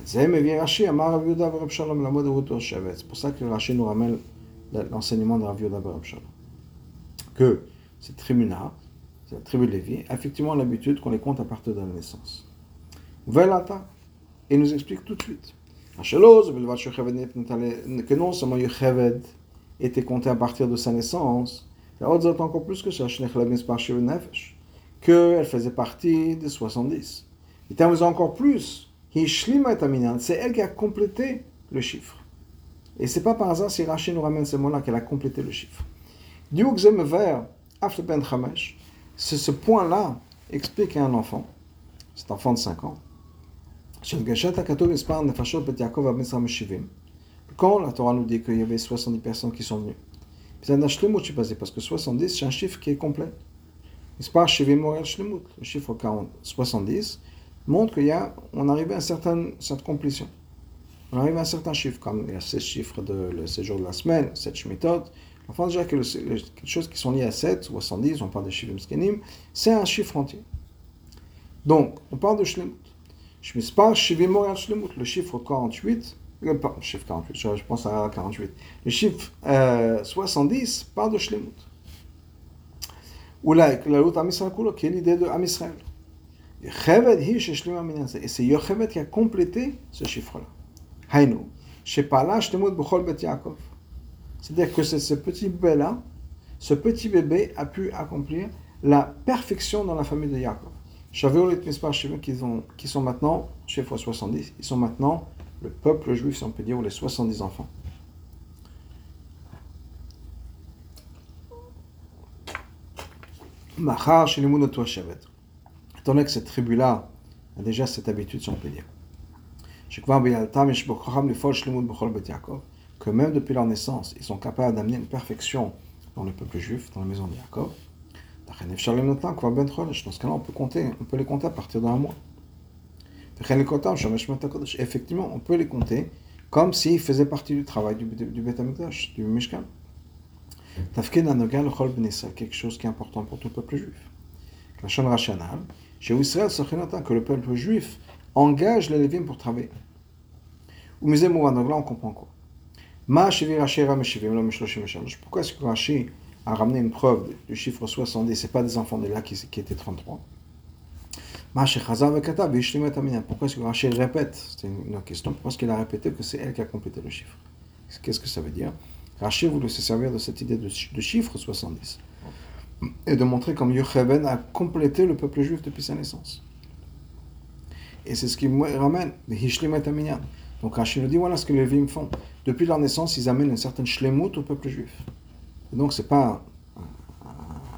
S1: C'est pour ça que Rashi nous ramène l'enseignement de Rav Yudah Que ces tribunaux, la tribu de Lévi, effectivement l'habitude qu'on les compte à partir de la naissance. Velata, et nous explique tout de suite. que non seulement Yocheved était compté à partir de sa naissance, encore plus que ça, qu'elle faisait partie des 70. Et encore plus, c'est elle qui a complété le chiffre. Et c'est pas par hasard si Rachid nous ramène ce mot-là qu'elle a complété le chiffre. Ce point-là explique à un enfant, cet enfant de 5 ans, quand la Torah nous dit qu'il y avait 70 personnes qui sont venues, parce que 70, c'est un chiffre qui est complet. Le chiffre 40, 70 montre qu'on arrive à une certaine, complétion. On arrive à un certain chiffre, comme il y a 16 chiffres de le séjour de la semaine, 7 méthodes. Enfin, déjà que les choses qui sont liées à 7, 70, on parle de chiffres mskenim, c'est un chiffre entier. Donc, on parle de shlemut. Le chiffre 48, le chiffre 48, je pense à 48. Le chiffre euh, 70 parle de shlemut. Ou là, la route Amisrael qui est l'idée de Amisrael. Et c'est Yocheved qui a complété ce chiffre-là. Hainu. C'est-à-dire que ce petit bébé-là, ce petit bébé a pu accomplir la perfection dans la famille de Yaakov. Shavuot et Mispar qui sont, qui sont maintenant, chef 70, ils sont maintenant le peuple juif, si on peut dire, ou les 70 enfants. Machar chez les Étant donné que cette tribu-là a déjà cette habitude, si on peut dire. Que même depuis leur naissance, ils sont capables d'amener une perfection dans le peuple juif, dans la maison de Jacob. Dans ce cas-là, on peut compter, on peut les compter à partir d'un mois. Effectivement, on peut les compter comme s'ils faisaient partie du travail du, du, du du Mishkan. quelque chose qui est important pour tout le peuple juif. La chaîne rationnelle, chez Israël, que le peuple juif engage les Lévim pour travailler. Ou donc là on comprend quoi Pourquoi est-ce que Rashi a ramené une preuve du chiffre 70 Ce pas des enfants de là qui, qui étaient 33. Pourquoi est-ce que Rashi répète? C'est une question. Pourquoi est-ce qu'il a répété que c'est elle qui a complété le chiffre? Qu'est-ce que ça veut dire? Rashi voulait se servir de cette idée de, chiffre 70 et de montrer comme Yocheved a complété le peuple juif depuis sa naissance. Et c'est ce qui ramène. Donc Rachid nous dit voilà ce que les Lévim font. Depuis leur naissance, ils amènent une certaine shlemut au peuple juif. Donc c'est pas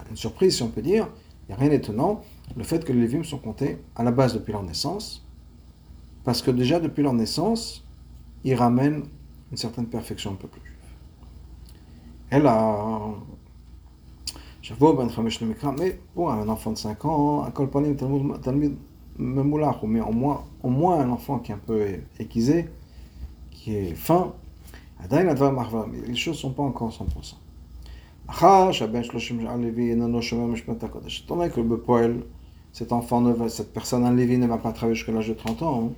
S1: une surprise si on peut dire. Il n'y a rien d'étonnant le fait que les Lévim sont comptés à la base depuis leur naissance. Parce que déjà depuis leur naissance, ils ramènent une certaine perfection au peuple juif. Et là, ben mais bon, un enfant de 5 ans, un colpanim, talmud mais au moins, au moins un enfant qui est un peu aiguisé, qui est fin, les choses ne sont pas encore 100%. Tandis que le cet enfant, cette personne en Lévi ne va pas travailler jusqu'à l'âge de 30 ans.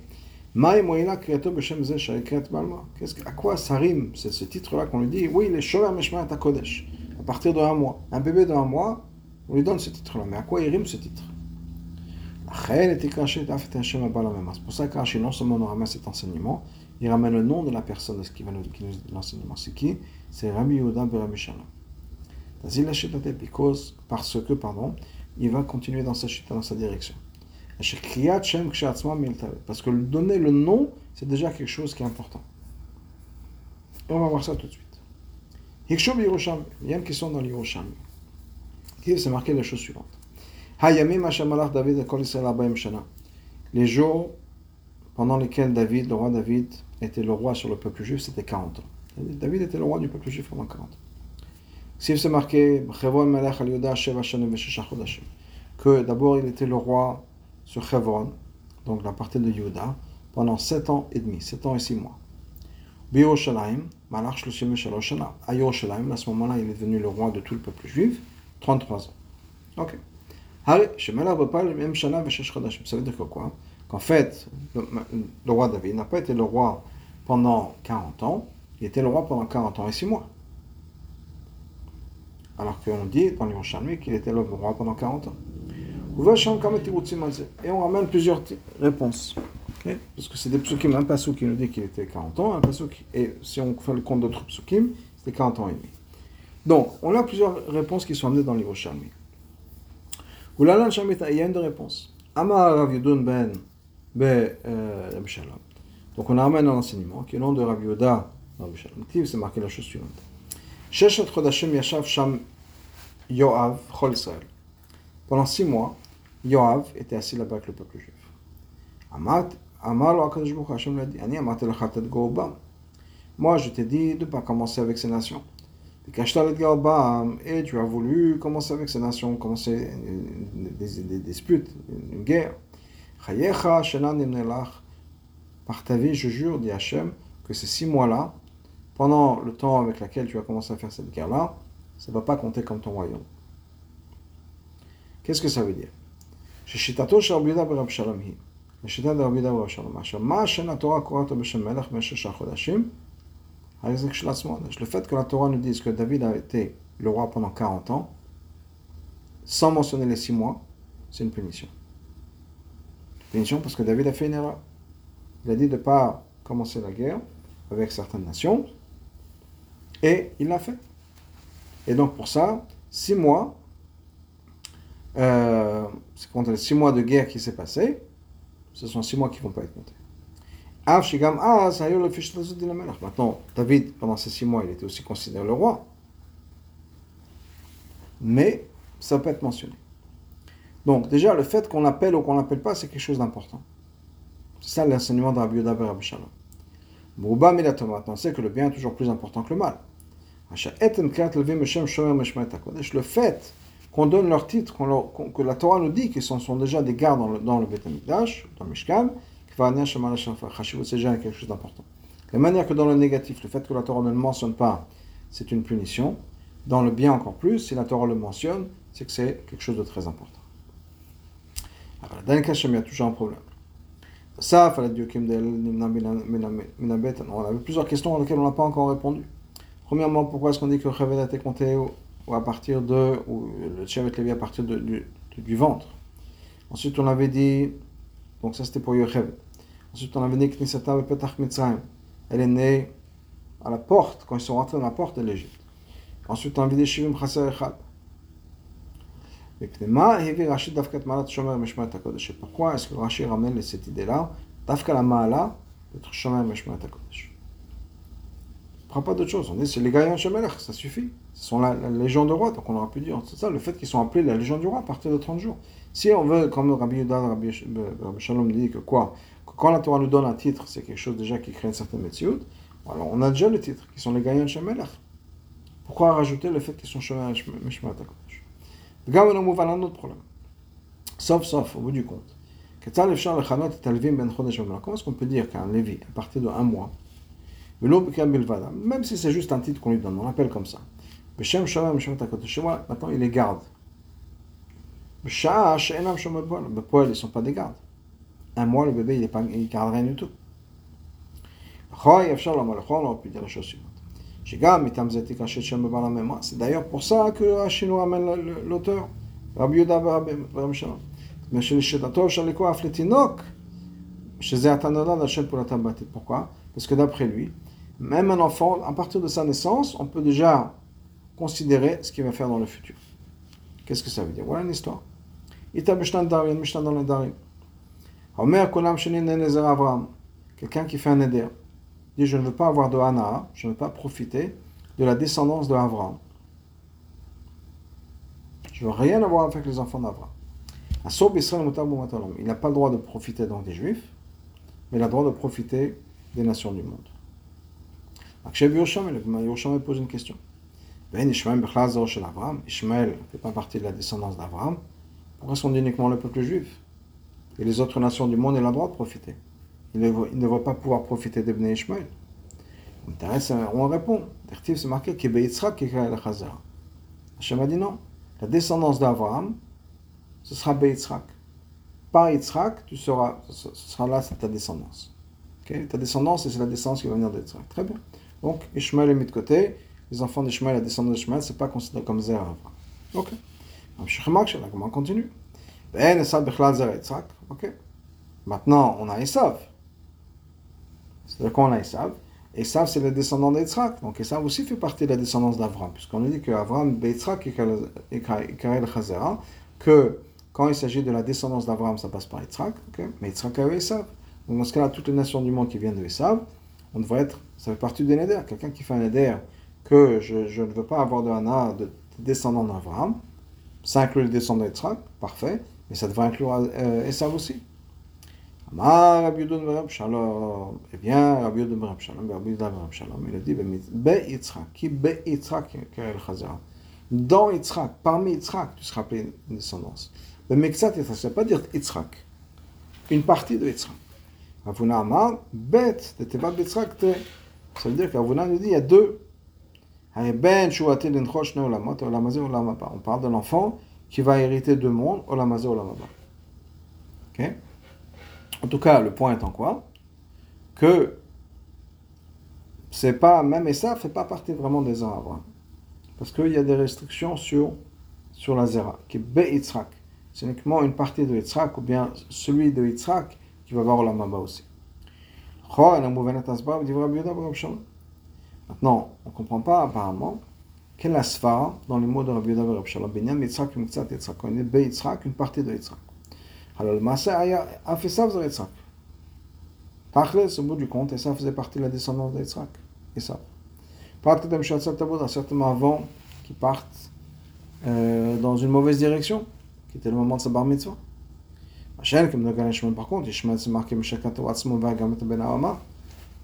S1: À quoi ça rime C'est ce titre-là qu'on lui dit? Oui, les Meshmat Kodesh à partir d'un mois. Un bébé d'un mois, on lui donne ce titre-là. Mais à quoi il rime ce titre? C'est pour ça que non seulement nous ramène cet enseignement, il ramène le nom de la personne qui va nous, nous l'enseignement. C'est qui? C'est Rabbi Yehuda ben Shalom. Parce que, pardon, il va continuer dans sa chute, dans sa direction. Parce que donner le nom, c'est déjà quelque chose qui est important. Et on va voir ça tout de suite. Il y a une question dans l'Yerushalmi. Qui c'est marqué la chose suivante? Les jours pendant lesquels David, le roi David, était le roi sur le peuple juif, c'était 40 ans. David était le roi du peuple juif pendant 40 ans. Si c'est marqué que d'abord il était le roi sur Chevron, donc la partie de Yuda, pendant 7 ans et demi, 7 ans et 6 mois. À Yerushalayim, à ce moment-là, il est devenu le roi de tout le peuple juif, 33 ans. Ok. Ça veut dire quoi? Qu'en fait, le, roi David n'a pas été le roi pendant 40 ans, il était le roi pendant 40 ans et 6 mois. Alors qu'on dit dans l'Yerushalmi qu'il était le roi pendant 40 ans. Et on ramène plusieurs réponses. Parce que c'est des psukim, un pasuk qui nous dit qu'il était 40 ans, et si on fait le compte d'autres psukim, c'était 40 ans et demi. Donc, on a plusieurs réponses qui sont amenées dans l'Yerushalmi. Oulalan Shamita, il y a une de réponses. Amar Rav Yudun ben be euh. Donc, on amène un enseignement qui est le nom de Rav Yuda dans Shalom. C'est marqué la chose suivante? Yashav Sham Yoav Chol. Pendant six mois, Yoav était assis là-bas avec le peuple juif. Amat, Baruch Hashem l'a dit. Ani Amat el Go'obam. Moi, je t'ai dit de ne pas commencer avec ces nations. Et tu as voulu commencer avec ces nations, commencer des, disputes, une guerre. Par ta vie, je jure, dit Hachem, que ces six mois-là, pendant le temps avec lequel tu vas commencer à faire cette guerre-là, ça ne va pas compter comme ton royaume. Qu'est-ce que ça veut dire le fait que la Torah nous dise que David a été le roi pendant 40 ans, sans mentionner les six mois, c'est une punition. Punition parce que David a fait une erreur. Il a dit de ne pas commencer la guerre avec certaines nations, et il l'a fait. Et donc pour ça, 6 mois, euh, c'est contre les 6 mois de guerre qui s'est passé, ce sont 6 mois qui ne vont pas être comptés. Maintenant, David, pendant ces six mois, il était aussi considéré le roi. Mais ça peut être mentionné. Donc, déjà, le fait qu'on l'appelle ou qu'on l'appelle pas, c'est quelque chose d'important. C'est ça l'enseignement de Rabbi Yoda Rabbi Shalom. Maintenant, on sait que le bien est toujours plus important que le mal. Le fait qu'on donne leur titre, que la Torah nous dit qu'ils sont, déjà des gardes dans le, dans le Beth dans le Mishkan, c'est déjà quelque chose d'important. De manière que dans le négatif, le fait que la Torah ne le mentionne pas, c'est une punition. Dans le bien encore plus, si la Torah le mentionne, c'est que c'est quelque chose de très important. Dans le cas il y a toujours un problème. Ça, on avait plusieurs questions auxquelles on n'a pas encore répondu. Premièrement, pourquoi est-ce qu'on dit que le Chavel a été compté ou à partir de, ou le Chevet Lévi à partir de, du, ventre? Ensuite, on avait dit, donc ça c'était pour Yochevet. Ensuite, on avait dit Knisata Petach Mitzrayim. Elle est née à la porte, quand ils sont rentrés dans la porte de l'Égypte. Ensuite, on avait dit Shivim Chaser Echad. Pourquoi est-ce que Rashi ramène cette idée-là Dafka la Ma'ala, d'être Shomer Meshmat HaKodesh. Il ne prend pas d'autre chose. On dit c'est les gagnants Shemelech, ça suffit. Ce sont la, la, légion de roi, donc on aurait pu dire. C'est ça, le fait qu'ils sont appelés la légion du roi à partir de 30 jours. Si on veut, comme Rabbi Yudan, Rabbi Shalom dit que quoi quand la Torah nous donne un titre, c'est quelque chose déjà qui crée une certaine méthode. Alors on a déjà le titre, qui sont les de Shemelech. Pourquoi rajouter le fait qu'ils sont Shemelech Mishmat HaKadosh וגם on מובן un autre problème. Sauf, sauf, au bout du compte. Comment est-ce qu'on peut dire qu'un Lévi, à partir de un mois, même si c'est juste un titre qu'on lui donne, on l'appelle comme ça. Maintenant, il les garde. Les poils, ils ne sont pas des gardes un mois, le bébé, il ne garde rien du tout. On aurait pu dire la chose suivante. C'est d'ailleurs pour ça que Rachid nous amène l'auteur, Rabbi Yuda Rabbi Shalom. Pourquoi Parce que d'après lui, même un enfant, à partir de sa naissance, on peut déjà considérer ce qu'il va faire dans le futur. Qu'est-ce que ça veut dire? Voilà une histoire. Quelqu'un qui fait un éder dit Je ne veux pas avoir de Hana, je ne veux pas profiter de la descendance de. Je ne veux rien avoir avec les enfants d'Avram. Il n'a pas le droit de profiter des Juifs, mais il a le droit de profiter des nations du monde. Yosham pose une question. Ben Ishmael ne fait pas partie de la descendance d'Avram. Pourquoi sont uniquement le peuple juif? Et les autres nations du monde, ont le droit de profiter. Ils ne, vont pas pouvoir profiter de Bnei Ishmael. On répond. C'est marqué. Hachem a dit non. La descendance d'Abraham, ce sera Yitzhak. Par Yitzhak, tu seras, ce sera là, ta descendance. Ta descendance, c'est la descendance qui va venir d'Yitzhak. Très bien. Donc, Ishmael est mis de côté. Les enfants d'Ishmael, la descendance d'Ishmael, ce n'est pas considéré comme Zera. Ok? On continue. Ok? Maintenant, on a Esav. C'est-à-dire qu'on a Esav. Esav, c'est le descendant d'Yitzhak. Donc Esav aussi fait partie de la descendance d'Avram, puisqu'on a dit qu'Avram, Beitzhak et Karel Chazera, que quand il s'agit de la descendance d'Avram, ça passe par Yitzhak, mais Yitzhak a eu Esav. Donc dans ce cas-là, toutes les nations du monde qui viennent de Esav, on devrait être, ça fait partie des Neder. Quelqu'un qui fait un Neder que je, ne veux pas avoir de Hana, de descendant d'Avram, ça inclut le descendant d'Yitzhak, parfait, mais ça devrait inclure euh, Esav aussi. Il a dit. Dans Yitzhak, parmi Yitzhak, tu seras appelé une descendance. Le Mekzat, ça ne veut pas dire Yitzhak. Une partie de Yitzhak. Avuna Amar, Bet, Tevat Yitzhak, ça veut dire qu'Avuna nous dit, il y a deux. Ben On parle de l'enfant qui va hériter deux mondes, Olamazé, Olamaba. En tout cas, le point étant quoi Que c'est pas, même et ça fait pas partie vraiment des arbres. Parce qu'il y a des restrictions sur, sur la zera, qui est Be-Yitzhak. C'est uniquement une partie de Yitzhak, ou bien celui de Yitzhak qui va avoir la Maba aussi. Maintenant, on ne comprend pas apparemment quelle svara dans les mots de Rabbi Yoda et Rabbi Shalom. Muktzat Yitzhak. On est Yitzhak, une partie de Yitzhak. Alors le Maaseh Aya a fait ça, vous avez Yitzhak. Tachle, ce bout du compte, et ça faisait partie de la descendance de Yitzhak. Et ça. Partent de certainement avant qu'ils partent euh, dans une mauvaise direction, qui était le moment de sa bar mitzvah. Machin, comme dans Shmuel, par contre, Ishmael c'est marqué Meshakat Watzmo Vagamet Ben Ahama.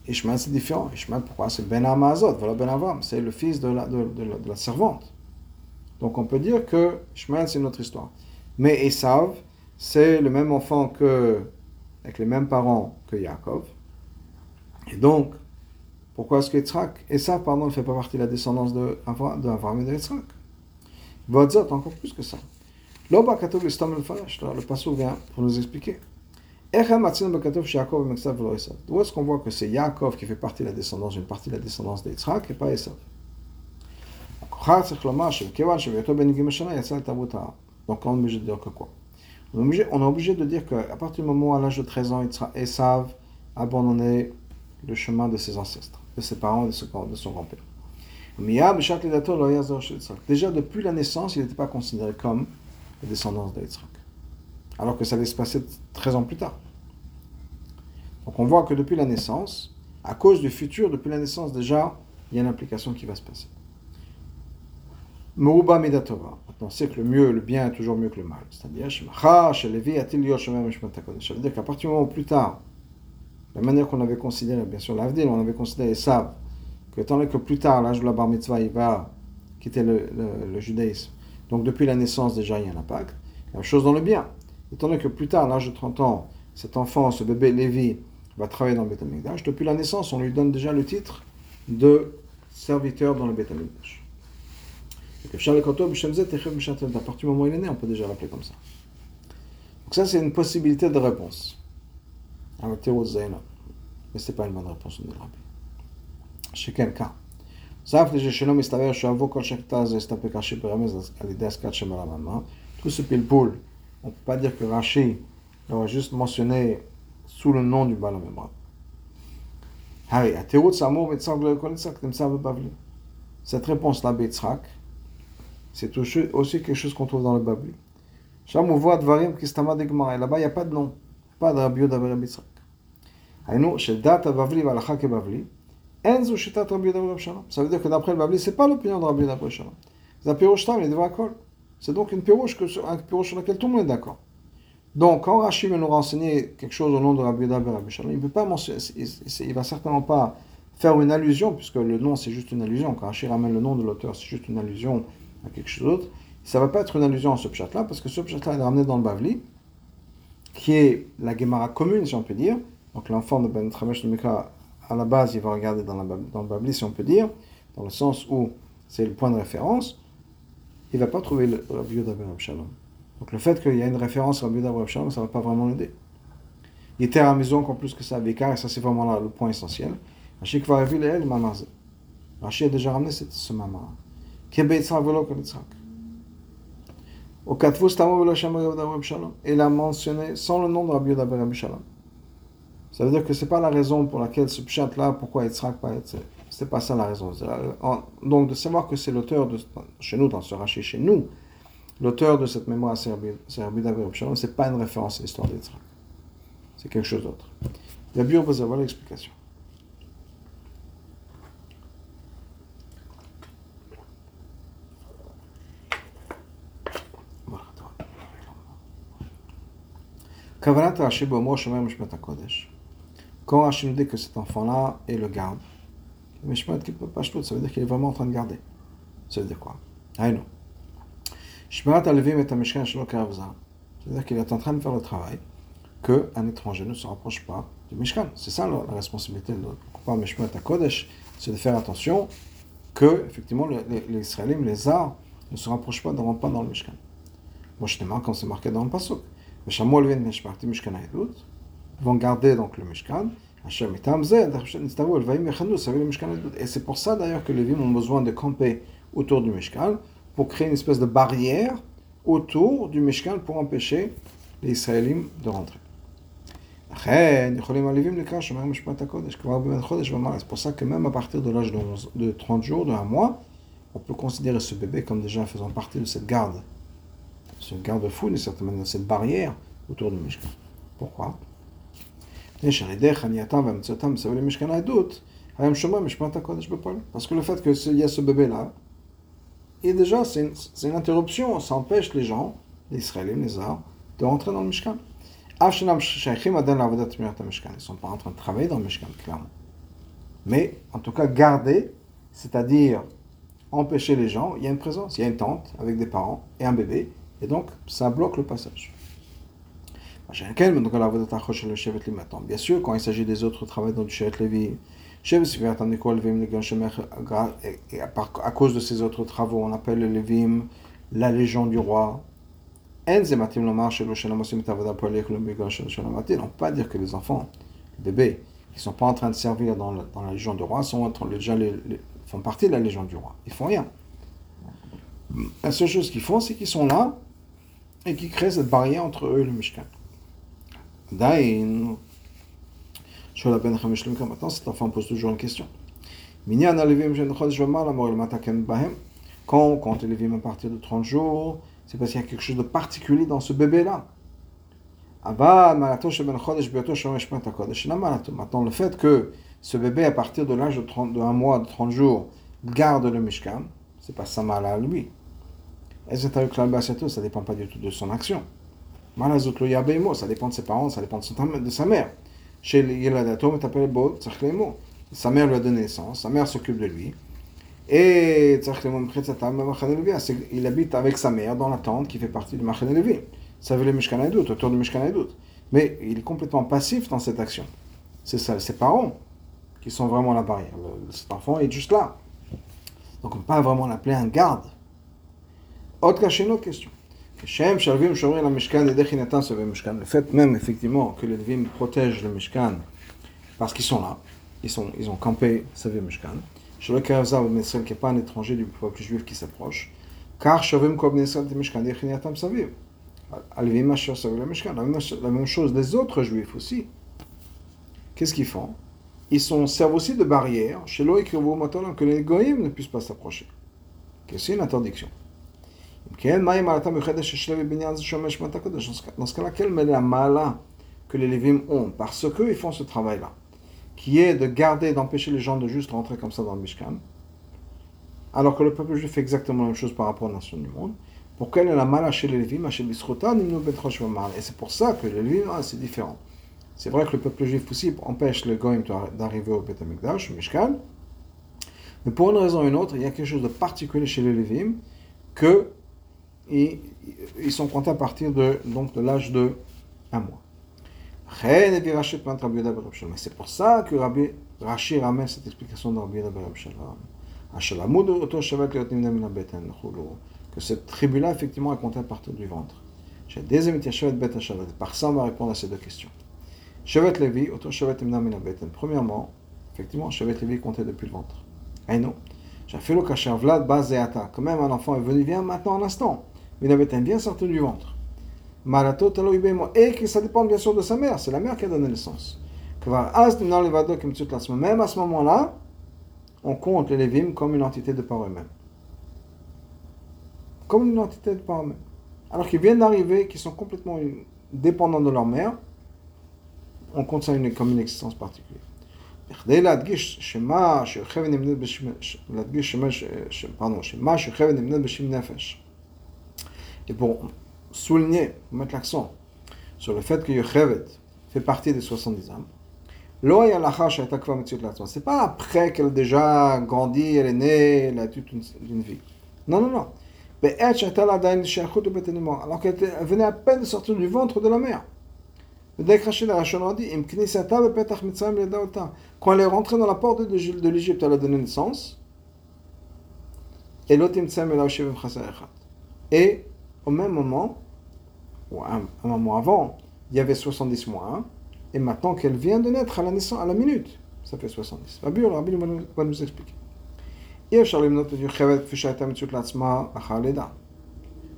S1: Ishmael c'est différent. Ishmael, pourquoi? C'est Ben Amazot, voilà Ben Avam, c'est le fils de la, servante. Donc on peut dire que Ishmael c'est une autre histoire. Mais Esav, c'est le même enfant que, avec les mêmes parents que Yaakov. Et donc, pourquoi est-ce que Yitzhak, Esav, pardon, ne fait pas partie de la descendance d'Avram et de Yitzhak Vodzot, encore plus que ça. L'Oba Katov le passage vient pour nous expliquer. Où est-ce qu'on voit que c'est Yaakov qui fait partie de la descendance, une partie de la descendance et pas Esav? Donc on est obligé de dire que quoi? On est, obligé, de dire qu'à partir du moment où à l'âge de 13 ans, Esav abandonné le chemin de ses ancêtres, de ses parents de, son grand-père. Déjà depuis la naissance, il n'était pas considéré comme la descendance d'Yitzhak alors que ça allait se passer 13 ans plus tard. Donc on voit que depuis la naissance, à cause du futur, depuis la naissance déjà, il y a une application qui va se passer. Medatova. Maintenant, c'est que le mieux, le bien est toujours mieux que le mal. C'est-à-dire, ça veut dire qu'à partir du moment où plus tard, la manière qu'on avait considéré, bien sûr, l'avenir, on avait considéré ça, que tant que plus tard, l'âge de la bar mitzvah, il va quitter le, judaïsme. Donc depuis la naissance, déjà, il y a un impact. La même chose dans le bien. Étant donné que plus tard, à l'âge de 30 ans, cet enfant, ce bébé Lévi, va travailler dans le Beth depuis la naissance, on lui donne déjà le titre de serviteur dans le Beth. À partir du moment où il est né, on peut déjà l'appeler comme ça. Donc ça, c'est une possibilité de réponse. Mais ce n'est pas une bonne réponse de Rabbi. Chez quel cas tout ce on peut pas dire que juste mentionné sous le nom du Baal Cette réponse-là, c'est aussi quelque chose qu'on trouve dans le Babli. Là-bas, il n'y a pas de nom, pas de Rabbi Yoda Betzrak. Ça veut dire que d'après le Babli, ce n'est pas l'opinion de Rabbi Yoda Betzrak. C'est donc une pirouche, que, un sur laquelle tout le monde est d'accord. Donc, quand Rachid veut nous renseigner quelque chose au nom de Rabbi Daber Rabbi Shalom, il ne peut pas mentionner, il, va certainement pas faire une allusion, puisque le nom c'est juste une allusion. Quand Rachid ramène le nom de l'auteur, c'est juste une allusion à quelque chose d'autre. Ça ne va pas être une allusion à ce pchat-là, parce que ce pchat-là est ramené dans le Bavli, qui est la Gemara commune, si on peut dire. Donc, l'enfant de Ben Tramesh Mikra, à la base, il va regarder dans, le Bavli, si on peut dire, dans le sens où c'est le point de référence il ne va pas trouver le Rabbi ben Shalom. Donc le fait qu'il y a une référence à Rabbi ben Shalom, ça ne va pas vraiment l'aider. Il était à la maison encore plus que ça, avec et ça c'est vraiment là, le point essentiel. Rachid va révéler elle, mamazé. Rachid a déjà ramené ce maman. Au Rabbi Shalom. Il a mentionné sans le nom de Rabbi ben Shalom. Ça veut dire que c'est pas la raison pour laquelle ce pshat là, pourquoi Yitzhak c'est pas ça la raison. Donc de savoir que c'est l'auteur de chez nous dans ce rachet chez nous, l'auteur de cette mémoire c'est Rabbi David Shalom, c'est pas une référence à l'histoire d'Yitzhak. C'est quelque chose d'autre. D'abord, vous avoir l'explication. Quand Rashi dit que cet enfant-là est le garde, Mishpat Pashtout, ça veut dire qu'il est vraiment en train de garder. Ça veut dire quoi. Shmirat Alevim et Amishkan Shelo Karavza. C'est-à-dire qu'il est en train de faire le travail qu'un étranger ne se rapproche pas du Mishkan. C'est ça la, responsabilité de parle Mishpat HaKodesh, c'est de faire attention que, effectivement, les, les, les arts, ne se rapprochent pas, ne rentrent pas dans le Mishkan. Moi, je t'aime quand c'est marqué dans le Pasuk vont garder donc le Mishkan. Et c'est pour ça d'ailleurs que les Vim ont besoin de camper autour du Mishkan pour créer une espèce de barrière autour du Mishkan pour empêcher les Israélites de rentrer. C'est pour ça que même à partir de l'âge de, de 30 jours, de un mois, on peut considérer ce bébé comme déjà faisant partie de cette garde une garde-fou, d'une certaine manière, cette barrière autour du Mishkan. Pourquoi? Parce que le fait qu'il y a ce bébé-là, et déjà, c'est une, une, interruption, ça empêche les gens, les Israéliens, les Arabes, de rentrer dans le Mishkan. Ils ne sont pas en train de travailler dans le Mishkan, clairement. Mais, en tout cas, garder, c'est-à-dire empêcher les gens, il y a une présence, il y a une tente avec des parents et un bébé, et donc, ça bloque le passage. Bien sûr, quand il s'agit des autres travaux dans le Shevet Levi, à cause de ces autres travaux, on appelle le Levim la légion du roi. On ne peut pas dire que les enfants, les bébés, qui ne sont pas en train de servir dans la, dans légion du roi, sont déjà les, font partie de la légion du roi. Ils font rien. La seule chose qu'ils font, c'est qu'ils sont là et qui crée cette barrière entre eux et le Mishkan. Dain, maintenant cet enfant pose toujours une question. Quand on compte les à partir de 30 jours, c'est parce qu'il y a quelque chose de particulier dans ce bébé-là. Maintenant, le fait que ce bébé, à partir de l'âge de, 30, de 1 mois, de 30 jours, garde le Mishkan, c'est pas sa mal à lui. Ça dépend pas du tout de son action. Ça dépend de ses parents, ça dépend de sa mère. Chez sa mère lui a donné naissance, sa mère s'occupe de lui. Et il habite avec sa mère dans la tente qui fait partie du Machan Levi. Ça veut le Mishkan autour du Mishkan Mais il est complètement passif dans cette action. C'est ses parents qui sont vraiment la barrière. Cet enfant est juste là. Donc on ne peut pas vraiment l'appeler un garde. Autre question, autre question. Le fait même, effectivement, que les Levim protègent le Mishkan, parce qu'ils sont là, ils, sont, ils ont campé Savé Mishkan. Je le Karazav, mais qui n'est pas un étranger du peuple juif qui s'approche. Car Shavim Kob Nesrat Mishkan, Dechinatam Saviv. Alevim Asher Saviv le Mishkan. La même chose, les autres juifs aussi. Qu'est-ce qu'ils font? Ils sont, servent aussi de barrière, chez l'Oïkirvo Matolam, que les Goïm ne puissent pas s'approcher. C'est une interdiction? Dans ce cas-là, quelle mala que les Lévim ont Parce qu'ils font ce travail-là, qui est de garder, d'empêcher les gens de juste rentrer comme ça dans le Mishkan, alors que le peuple juif fait exactement la même chose par rapport aux nations du monde. Pour quelle est la mala chez les Lévim Et c'est pour ça que les Lévim, ah, c'est différent. C'est vrai que le peuple juif aussi empêche les Goïm d'arriver au Beth Amikdash, au Mishkan, mais pour une raison ou une autre, il y a quelque chose de particulier chez les Lévim que ils sont comptés à partir de, de l'âge de un mois. Mais c'est pour ça que Rabbi Rashi ramène cette explication de Rabbi Que cette tribu-là, effectivement, est comptée à partir du ventre. Par ça, on va répondre à ces deux questions. Shevet Levi, Premièrement, effectivement, Shevet Levi comptait depuis le ventre. Et non. Quand même, un enfant est venu, vient maintenant en instant un bien sorti du ventre. Et que ça dépend bien sûr de sa mère, c'est la mère qui a donné naissance. Même à ce moment-là, on compte les Lévim comme une entité de par eux-mêmes. Comme une entité de par eux-mêmes. Alors qu'ils viennent d'arriver, qu'ils sont complètement dépendants de leur mère, on compte ça comme une existence particulière. Et pour souligner, mettre l'accent sur le fait que Yochevet fait partie des 70 âmes, c'est pas après qu'elle a déjà grandi, elle est née, elle a toute une, vie. Non, non, non. Alors qu'elle venait à peine de sortir du ventre de la mère. Quand elle est rentrée dans la porte de l'Égypte, elle a donné naissance. Et au même moment, ou un, moment avant, il y avait 70 mois, et maintenant qu'elle vient de naître à la minute, ça fait 70. Rabbi, Rabbi va nous expliquer.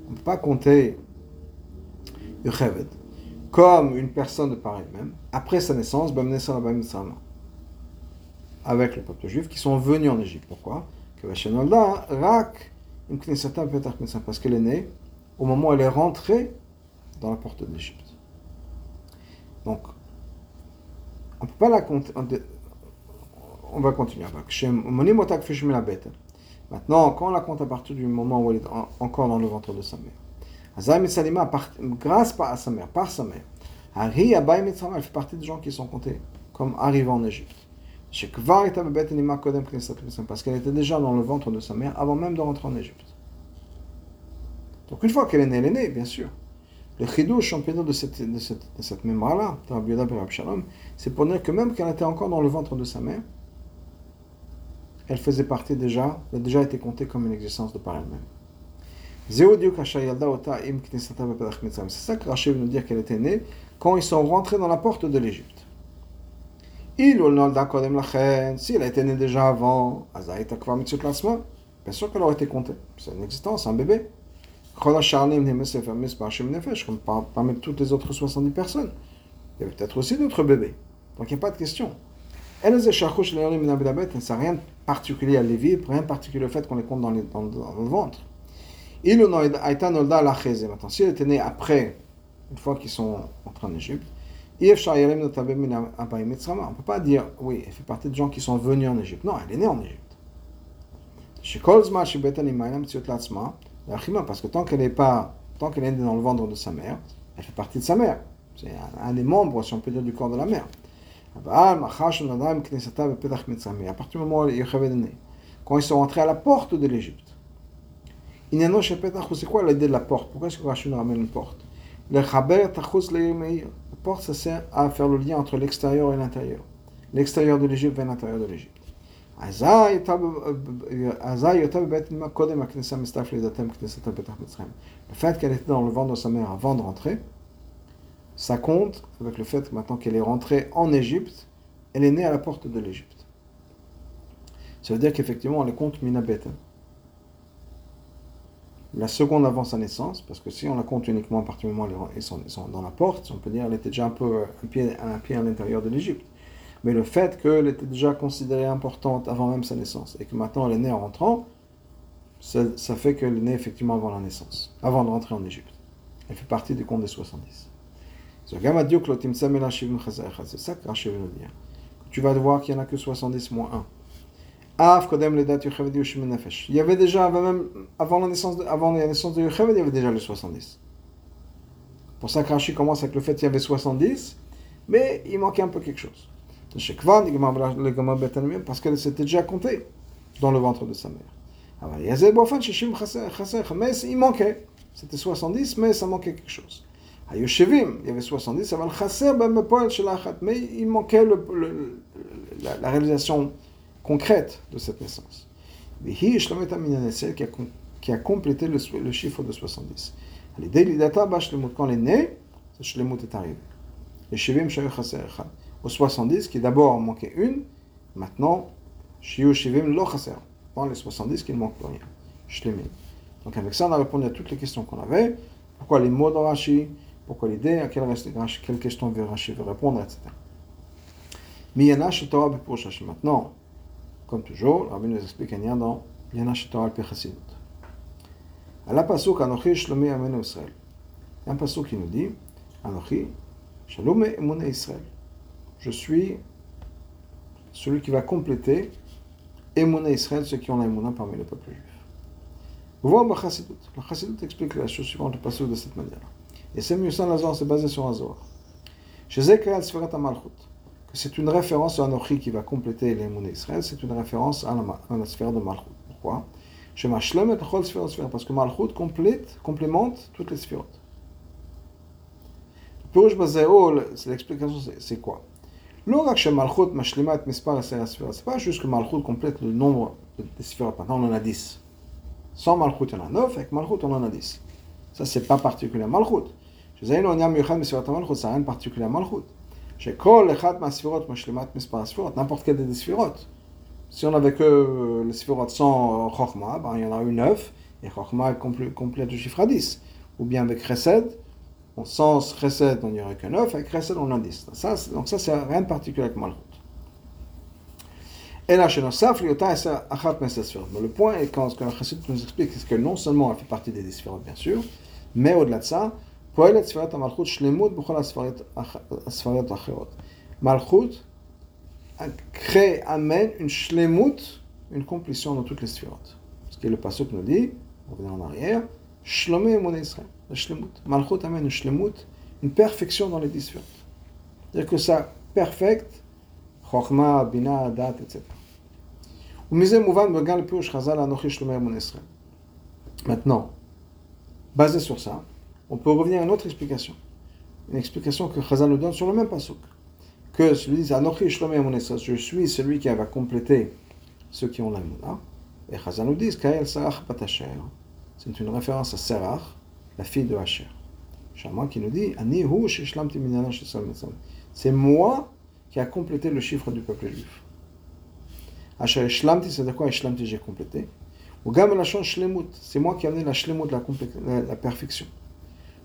S1: On ne peut pas compter comme une personne de pareil même, après sa naissance, avec le peuple juif qui sont venus en Égypte. Pourquoi? Parce qu'elle est née au moment où elle est rentrée dans la porte d'Égypte. Donc, on ne peut pas la compter. On va continuer. Maintenant, quand on la compte à partir du moment où elle est encore dans le ventre de sa mère, grâce à sa mère, par sa mère, elle fait partie des gens qui sont comptés comme arrivant en Égypte. Parce qu'elle était déjà dans le ventre de sa mère avant même de rentrer en Égypte. Donc une fois qu'elle est née, elle est née, bien sûr. Le peut dire, de cette, de cette, de cette mémoire-là, c'est pour dire que même quand elle était encore dans le ventre de sa mère, elle faisait partie déjà, elle a déjà été comptée comme une existence de par elle-même. C'est ça que Rachel veut nous dire qu'elle était née quand ils sont rentrés dans la porte de l'Égypte. Si elle a été née déjà avant, bien sûr qu'elle aurait été comptée. C'est une existence, un bébé. Comme parmi toutes les autres 70 personnes. Il y avait peut-être aussi d'autres bébés. Donc il n'y a pas de question. Elle n'a rien de particulier à les vivre, rien de particulier au fait qu'on les compte dans, les, dans, dans le ventre. Maintenant, si elle était née après, une fois qu'ils sont entrés en Égypte, on ne peut pas dire, oui, elle fait partie des gens qui sont venus en Égypte. Non, elle est née en Égypte. Parce que tant qu'elle n'est pas, tant qu'elle est dans le ventre de sa mère, elle fait partie de sa mère. C'est un, des membres, si on peut dire, du corps de la mère. À partir du moment où quand ils sont rentrés à la porte de l'Égypte, c'est quoi l'idée de la porte? Pourquoi est-ce que Rachid ramène une porte? La porte, ça sert à faire le lien entre l'extérieur et l'intérieur. L'extérieur de l'Égypte et l'intérieur de l'Égypte. Le fait qu'elle était dans le ventre de sa mère avant de rentrer, ça compte avec le fait que maintenant qu'elle est rentrée en Égypte, elle est née à la porte de l'Égypte. Ça veut dire qu'effectivement, les compte minabeta la seconde avant sa naissance, parce que si on la compte uniquement à partir du moment où ils sont, dans la porte, on peut dire qu'elle était déjà un peu pied, un pied à l'intérieur de l'Égypte. Mais le fait qu'elle était déjà considérée importante avant même sa naissance, et que maintenant elle est née en rentrant, ça, fait qu'elle est née effectivement avant la naissance, avant de rentrer en Égypte. Elle fait partie du compte des 70. C'est ça que Rachel veut nous dire. Tu vas voir qu'il n'y en a que 70 moins 1. Il y avait déjà, même avant la naissance avant la naissance de Yocheved, il y avait déjà les 70. Pour ça que commence avec le fait qu'il y avait 70, mais il manquait un peu quelque chose. Parce qu'elle s'était déjà comptée dans le ventre de sa mère. Il manquait. C'était 70, mais ça manquait quelque chose. il y avait 70, mais il manquait le, la réalisation concrète de cette naissance. Qui a, qui a complété le, le chiffre de 70. Quand elle est née, shlemut est arrivé. Les shivim Au 70, qui d'abord manquait une, maintenant, shiu shivim lo chaser. Dans les 70, qui ne manque plus rien. Shlemim. Donc avec ça, on a répondu à toutes les questions qu'on avait. Pourquoi les mots dans Rashi? Pourquoi l'idée? À quelle, question veut Rashi veut répondre, etc. Miyana Torah Maintenant, comme toujours, rabbi nous explique un lien dans Yana Torah al Chassidut. À la pasuk Anochi Shlomi Amen Israël. Il y a un pasuk qui nous dit Anochi Shalom Emune Israël. Je suis celui qui va compléter Emune Israël, ceux qui ont la parmi le peuple juif. Voyez le Chassidut. Le Chassidut explique la chose suivante, le de cette manière. Et c'est mieux ça, Lazar, c'est basé sur Azor. Chez Zekriel Sferat Amalchut c'est une référence à Anochi qui va compléter les Israël, c'est une référence à la, sphère de Malchut. Pourquoi? Parce que Malchut complète, complémente toutes les sphères. Pour c'est l'explication, c'est quoi? C'est pas juste que Malchut complète le nombre de sphères. Maintenant, on en a 10. Sans Malchut, y en a 9. Avec Malchut, on en a 10. Ça, c'est pas particulier à Malchut. Je disais, on y a Malchut, ça n'a rien de particulier à Malchut. N'importe quel des sphirotes. Si on avait que euh, les sphirotes sans Chokhmah, ben, il y en a eu 9, et Chokhmah complète le chiffre à 10. Ou bien avec Chesed, sans Chesed, on n'y aurait que 9, avec Chesed, on en 10. Ça, donc ça, c'est rien de particulier avec Malchut. Et là, chez nos safri, Mais le point est quand ce que Chassid nous explique, c'est que non seulement elle fait partie des sphirotes, bien sûr, mais au-delà de ça, Malchut? Crée, amène une shlemut, une complétion dans toutes les sphérotes. Ce qui est le passage nous dit, on revient en arrière, Shlomé mon Israël, la shlemut. Malchut amène une shlemut, une perfection dans les dix sphérotes. C'est-à-dire que ça perfecte, Chokhma, Bina, Dat, etc. Maintenant, basé sur ça, on peut revenir à une autre explication. Une explication que Chazal nous donne sur le même pasuk. Que celui dit Je suis celui qui va compléter ceux qui ont la Et Chazal nous dit C'est une référence à Serach, la fille de Hacher. Shama qui nous dit C'est moi qui a complété le chiffre du peuple juif. Hacher Shlamti, c'est de quoi Shlamti j'ai complété. Ou Gam c'est moi qui ai amené la Shlemut, la perfection.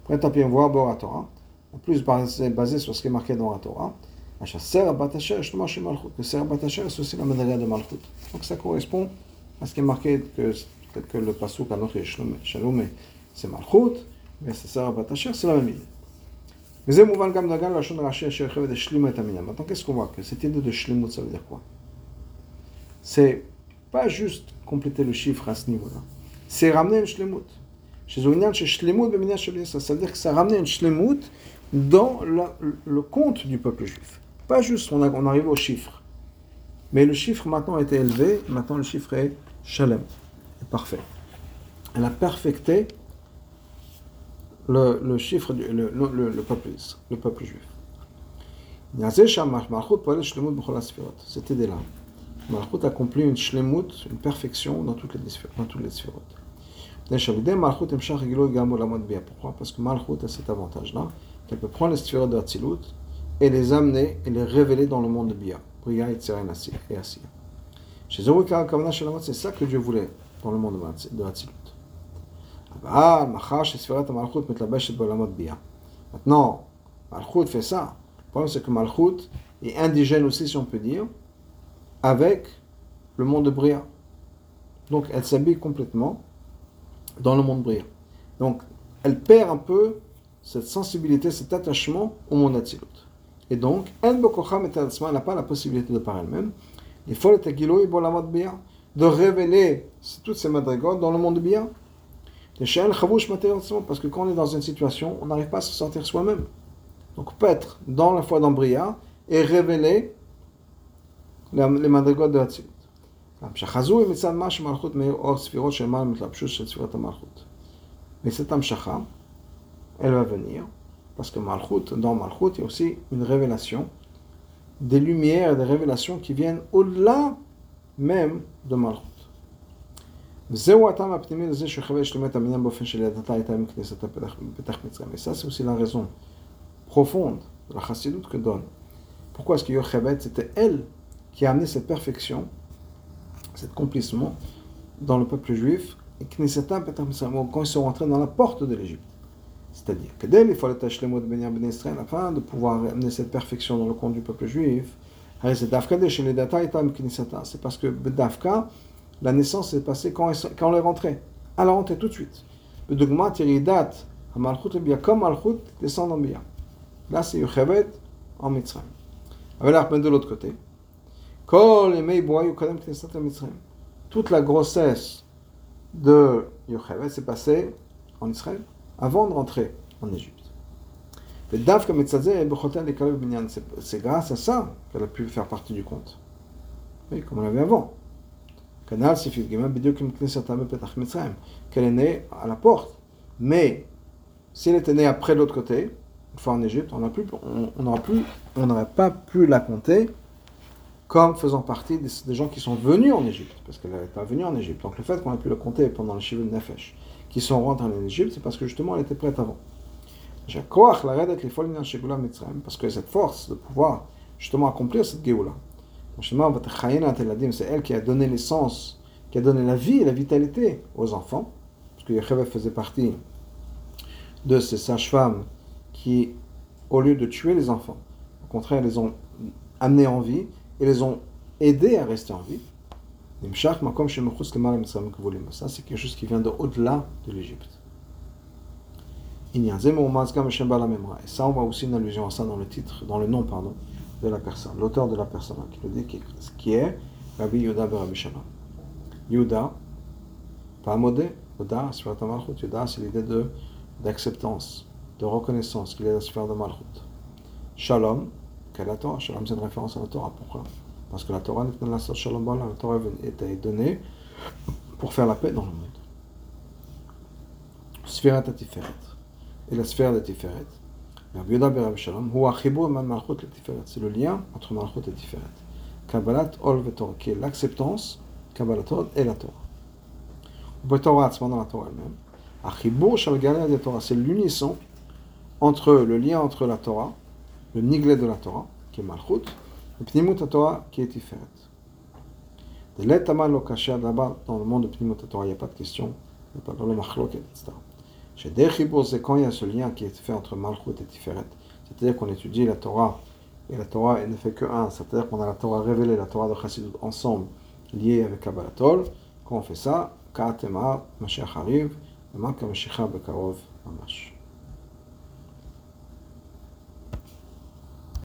S1: Après, tant pis, on voit Bora Torah. En plus, basé, basé sur ce qui est marqué dans la Torah. Ser Batacher, justement chez Malchut. Que Ser Batacher, c'est aussi la madriga de Malchut. Donc ça correspond à ce qui est marqué que que le Pasuk Anochi Shalom, c'est Malchut, mais c'est Ser Batacher, c'est la même idée. Mais c'est Mouvan Gam Dagan, la Shon Rashi, Shechev de Shlimut Aminam. Maintenant, qu'est-ce qu'on voit Que cette idée de Shlimut, ça veut dire quoi? C'est pas juste compléter le chiffre à ce niveau-là. C'est ramener une Shlimut. Chez Ounyan, chez Shlemut, ça veut dire que ça ramenait une Shlemut dans le compte du peuple juif. Pas juste on, on arrive au chiffre. Mais le chiffre maintenant a été élevé, maintenant le chiffre est Shalem, est parfait. Elle a perfecté le, chiffre, du, le, le, le, peuple, le peuple juif. Cette idée-là. Malchut accomplit une shlemut, une perfection dans toutes les, dans toutes les sphérotes. Pourquoi? Parce que Malchut a cet avantage-là, qu'elle peut prendre les sphères de Hatzilut et les amener et les révéler dans le monde de Bia. Bria, Yitzhak et. Chez c'est ça que Dieu voulait dans le monde de Hatzilut. Maintenant, Malchut fait ça. Le problème, c'est que Malchut est indigène aussi, si on peut dire, avec le monde de Bria. Donc, elle s'habille complètement dans le monde brillant. Donc, elle perd un peu cette sensibilité, cet attachement au monde Atzilut. Et donc, elle n'a pas la possibilité de par elle-même. Il faut de révéler toutes ces madrigotes dans le monde bien. Parce que quand on est dans une situation, on n'arrive pas à se sortir soi-même. Donc peut-être dans la foi d'Ambria et révéler les madrigotes de la tzimut. Mais cette Amshacha, elle va venir, parce que Malchut, dans Malchut, il y a aussi une révélation, des lumières, des révélations qui viennent au-delà même de Malchut. Et ça, c'est aussi la raison profonde de la chassidoute que donne. Pourquoi est-ce que Yochebet, c'était elle qui a amené cette perfection, cet accomplissement dans le peuple juif, et quand ils sont rentrés dans la porte de l'Égypte. C'est-à-dire que dès fois le mots de Benyam Ben afin de pouvoir amener cette perfection dans le compte du peuple juif, c'est parce que Bedafka, la naissance s'est passée quand, quand on est rentré. Elle est rentrée tout de suite. Le dogma, date, comme Malchut descend en Bia. Là, c'est Yochevet en Mitzrayim. Avec de l'autre côté. Toute la grossesse de Yochevet s'est passée en Israël avant de rentrer en Égypte. C'est grâce à ça qu'elle a pu faire partie du compte. Oui, comme on l'avait avant. Qu'elle est née à la porte. Mais si elle était née après l'autre côté, une fois en Égypte, on n'aurait on pas pu la compter comme faisant partie des, gens qui sont venus en Égypte, parce qu'elle n'avait pas venu en Égypte. Donc le fait qu'on ait pu la compter pendant le de Nefesh, qui sont rentrés en Égypte, c'est parce que justement elle était prête avant. Parce que cette force de pouvoir justement accomplir cette Géoula, c'est elle qui a donné l'essence, qui a donné la vie et la vitalité aux enfants, parce que Yechev faisait partie de ces sages-femmes qui, au lieu de tuer les enfants, au contraire, les ont amenés en vie et les ont aidés à rester en vie. Ça, c'est quelque chose qui vient de au-delà de l'Égypte. Et ça, on voit aussi une allusion à ça dans le titre, dans le nom, pardon, de la personne, l'auteur de la personne, qui le dit, qui est Rabbi Yuda Rabbi Shalom. Yuda, pas modé, Yuda, Yuda, c'est l'idée de d'acceptance, de reconnaissance qu'il est la de Malchut. Shalom, quelle est la Torah? Shalom, c'est une référence à la Torah. Pourquoi? Parce que la Torah n'est pas la Shalom la Torah est donnée pour faire la paix dans le monde. Sphère Tiferet. Et la sphère de Tiferet. C'est le lien entre Malchut et Tiferet. Kabbalat Ol Torah, qui est l'acceptance, Kabbalat et la Torah. Torah, c'est la Torah elle-même c'est l'unisson entre le lien entre la Torah, le niglet de la Torah, qui est Malchut, et Pnimut Torah, qui est Tiferet. De l'etamal lo là-bas, dans le monde de Pnimut Torah, il n'y a pas de question, il n'y a pas de machlok, etc. Chez Dechibur, c'est quand il y a ce lien qui est fait entre Malchut et Tiferet. C'est-à-dire qu'on étudie la Torah, et la Torah ne fait que un. C'est-à-dire qu'on a la Torah révélée, la Torah de Chassidut ensemble, liée avec Kabbalatol. Quand on fait ça, Ka'atema, Mashiach arrive, Maka Mashiach Bekarov, Mamash.